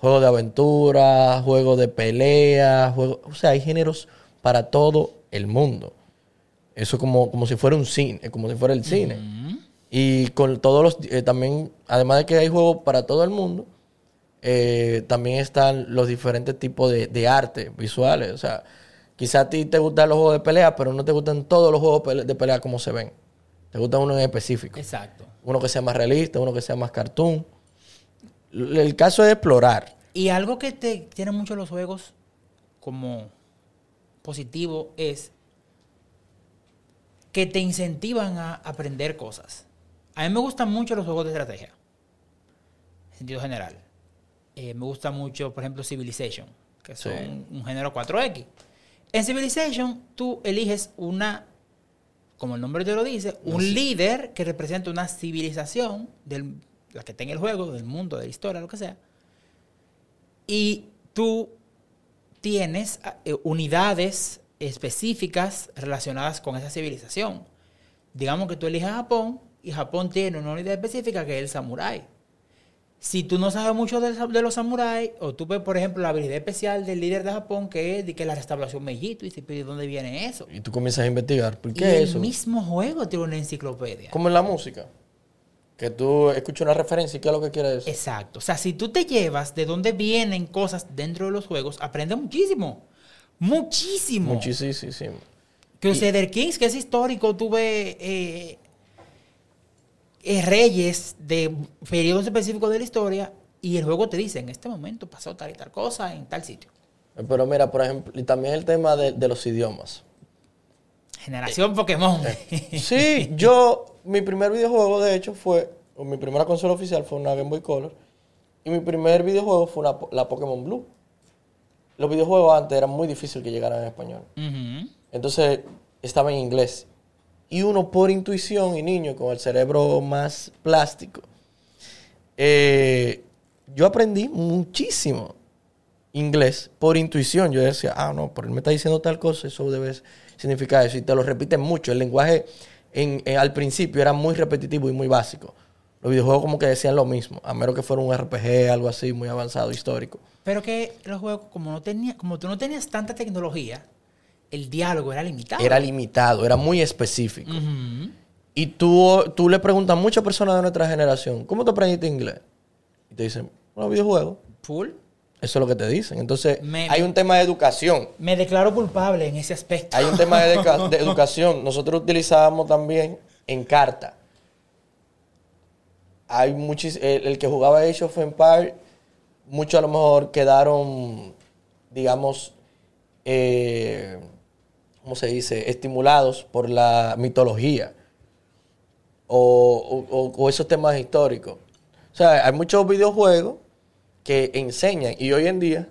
Juegos de aventura, juegos de pelea, juegos, o sea, hay géneros para todo el mundo. Eso como, como si fuera un cine, como si fuera el cine. Y con todos los, eh, también, además de que hay juegos para todo el mundo, eh, también están los diferentes tipos de, de arte visuales. O sea, quizá a ti te gustan los juegos de pelea, pero no te gustan todos los juegos de pelea como se ven. Te gusta uno en específico. Exacto. Uno que sea más realista, uno que sea más cartoon. El caso es explorar. Y algo que te tienen mucho los juegos como positivo es que te incentivan a aprender cosas. A mí me gustan mucho los juegos de estrategia, en sentido general. Eh, me gusta mucho, por ejemplo, Civilization, que son Sí. un género 4X. En Civilization tú eliges una, como el nombre te lo dice, un líder que representa una civilización, del, la que tenga el juego, del mundo, de la historia, lo que sea. Y tú tienes eh, unidades específicas relacionadas con esa civilización. Digamos que tú eliges Japón y Japón tiene una unidad específica que es el samurái. Si tú no sabes mucho de, los samuráis, o tú ves, por ejemplo, la habilidad especial del líder de Japón, que es de que la restauración Mellito, y dices, pero ¿de dónde viene eso? Y tú comienzas a investigar. ¿Por y qué el eso? mismo juego tiene una enciclopedia. Como en la música. Que tú escuchas una referencia y qué es lo que quiere decir. Exacto. O sea, si tú te llevas de dónde vienen cosas dentro de los juegos, aprendes muchísimo. Muchísimo. Muchísimo. Crusader Kings, que es histórico, tuve eh, eh, reyes de periodos específicos de la historia y el juego te dice, en este momento pasó tal y tal cosa en tal sitio. Pero mira, por ejemplo, y también el tema de, de los idiomas. Generación Pokémon. *laughs* Sí, yo, mi primer videojuego, de hecho, fue, o mi primera consola oficial fue una Game Boy Color. Y mi primer videojuego fue una, la Pokémon Blue. Los videojuegos antes eran muy difíciles que llegaran en español. Entonces, estaba en inglés. Y uno por intuición y niño, con el cerebro más plástico, eh, yo aprendí muchísimo inglés por intuición. Yo decía, ah, no, pero él me está diciendo tal cosa, eso debe significar eso. Y te lo repiten mucho. El lenguaje en- en- al principio era muy repetitivo y muy básico. Los videojuegos como que decían lo mismo, a menos que fuera un RPG, algo así, muy avanzado, histórico. Pero que los juegos, como no tenía, como tú no tenías tanta tecnología, el diálogo era limitado. Era limitado, era muy específico. Y tú, tú le preguntas a muchas personas de nuestra generación, ¿cómo te aprendiste inglés? Y te dicen, los videojuegos. Full. Eso es lo que te dicen. Entonces, Me- hay un tema de educación. Me declaro culpable en ese aspecto. Hay un tema de, educa- de *laughs* educación. Nosotros utilizábamos también en carta. Hay muchis, el, el que jugaba Age of Empires, muchos a lo mejor quedaron, digamos, eh, ¿cómo se dice? Estimulados por la mitología o, o- esos temas históricos. O sea, hay muchos videojuegos que enseñan y hoy en día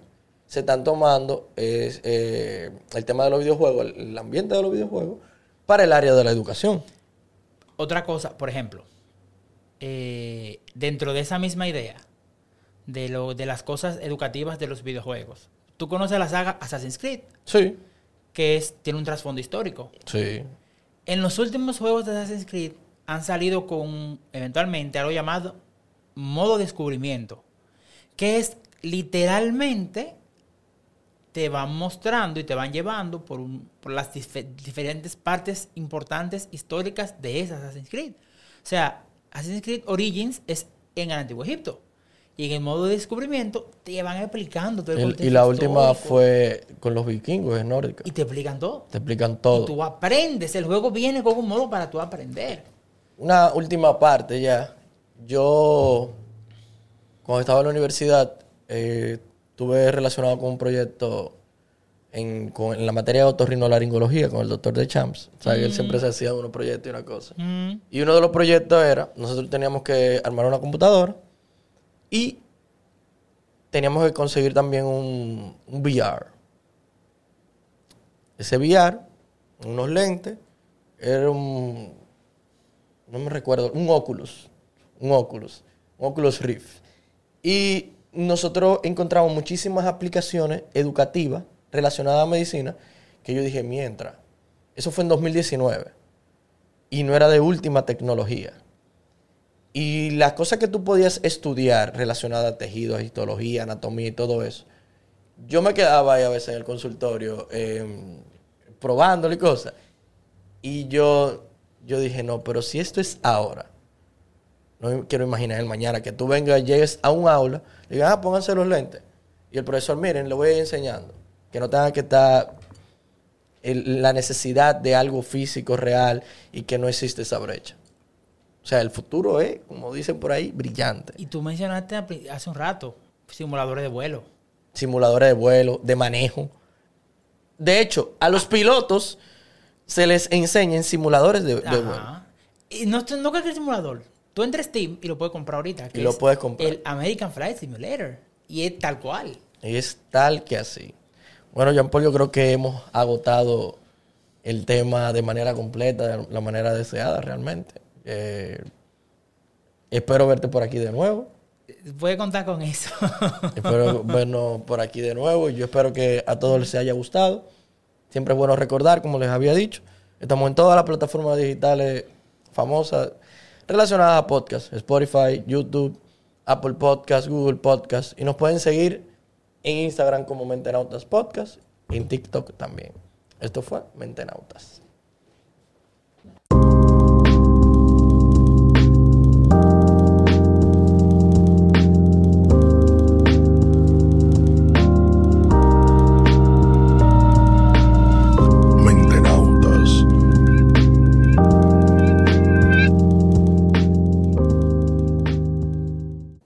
se están tomando es, eh, el tema de los videojuegos, el, el ambiente de los videojuegos para el área de la educación. Otra cosa, por ejemplo, eh, dentro de esa misma idea de, lo, de las cosas educativas de los videojuegos, tú conoces la saga Assassin's Creed, Sí, que es, tiene un trasfondo histórico. sí. En los últimos juegos de Assassin's Creed han salido con eventualmente algo llamado modo descubrimiento, que es literalmente te van mostrando y te van llevando por, un- por las dif- diferentes partes importantes históricas de ese Assassin's Creed. O sea, Assassin's Creed Origins es en el Antiguo Egipto. Y en el modo de descubrimiento te van explicando todo el El- contexto y la última fue con los vikingos en Nórdica. Y te explican todo. Te explican Y todo. tú aprendes. El juego viene con un modo para tú aprender. Una última parte ya. Yo, cuando estaba en la universidad, eh, estuve relacionado con un proyecto en, con- en la materia de otorrinolaringología con el doctor de Champs. O sea, que él siempre se hacía unos proyectos y una cosa. Mm. Y uno de los proyectos era, nosotros teníamos que armar una computadora y teníamos que conseguir también un, VR. Ese VR, unos lentes, era un, no me recuerdo, un Oculus, un Oculus, un Oculus Rift. Y nosotros encontramos muchísimas aplicaciones educativas relacionadas a medicina que yo dije, mientras, eso fue en 2019 y no era de última tecnología. Y las cosas que tú podías estudiar relacionadas a tejidos, histología, anatomía y todo eso, yo me quedaba ahí a veces en el consultorio eh, probándole cosas. Y yo, yo dije, no, pero si esto es ahora, no quiero imaginar el mañana que tú vengas, llegues a un aula, le digas, ah, pónganse los lentes. Y el profesor, miren, le voy a ir enseñando. Que no tenga que estar la necesidad de algo físico real y que no existe esa brecha. O sea, el futuro es, como dicen por ahí, brillante. Y tú mencionaste hace un rato simuladores de vuelo. Simuladores de vuelo, de manejo. De hecho, a los pilotos se les enseñan simuladores de, de vuelo. Y no, no cualquier simulador. Tú entras Steam y lo puedes comprar ahorita. que Y lo es puedes comprar. El American Flight Simulator. Y es tal cual. Y es tal que así. Bueno, Jean Paul, yo creo que hemos agotado el tema de manera completa, de la manera deseada realmente. Eh, espero verte por aquí de nuevo. Puedes contar con eso. *laughs* Espero vernos por aquí de nuevo. y Yo espero que a todos les haya gustado. Siempre es bueno recordar, como les había dicho, estamos en todas las plataformas digitales famosas relacionadas a podcast. Spotify, YouTube, Apple Podcast, Google Podcast. Y nos pueden seguir en Instagram como Mentenautas Podcast. En TikTok también. Esto fue Mentenautas.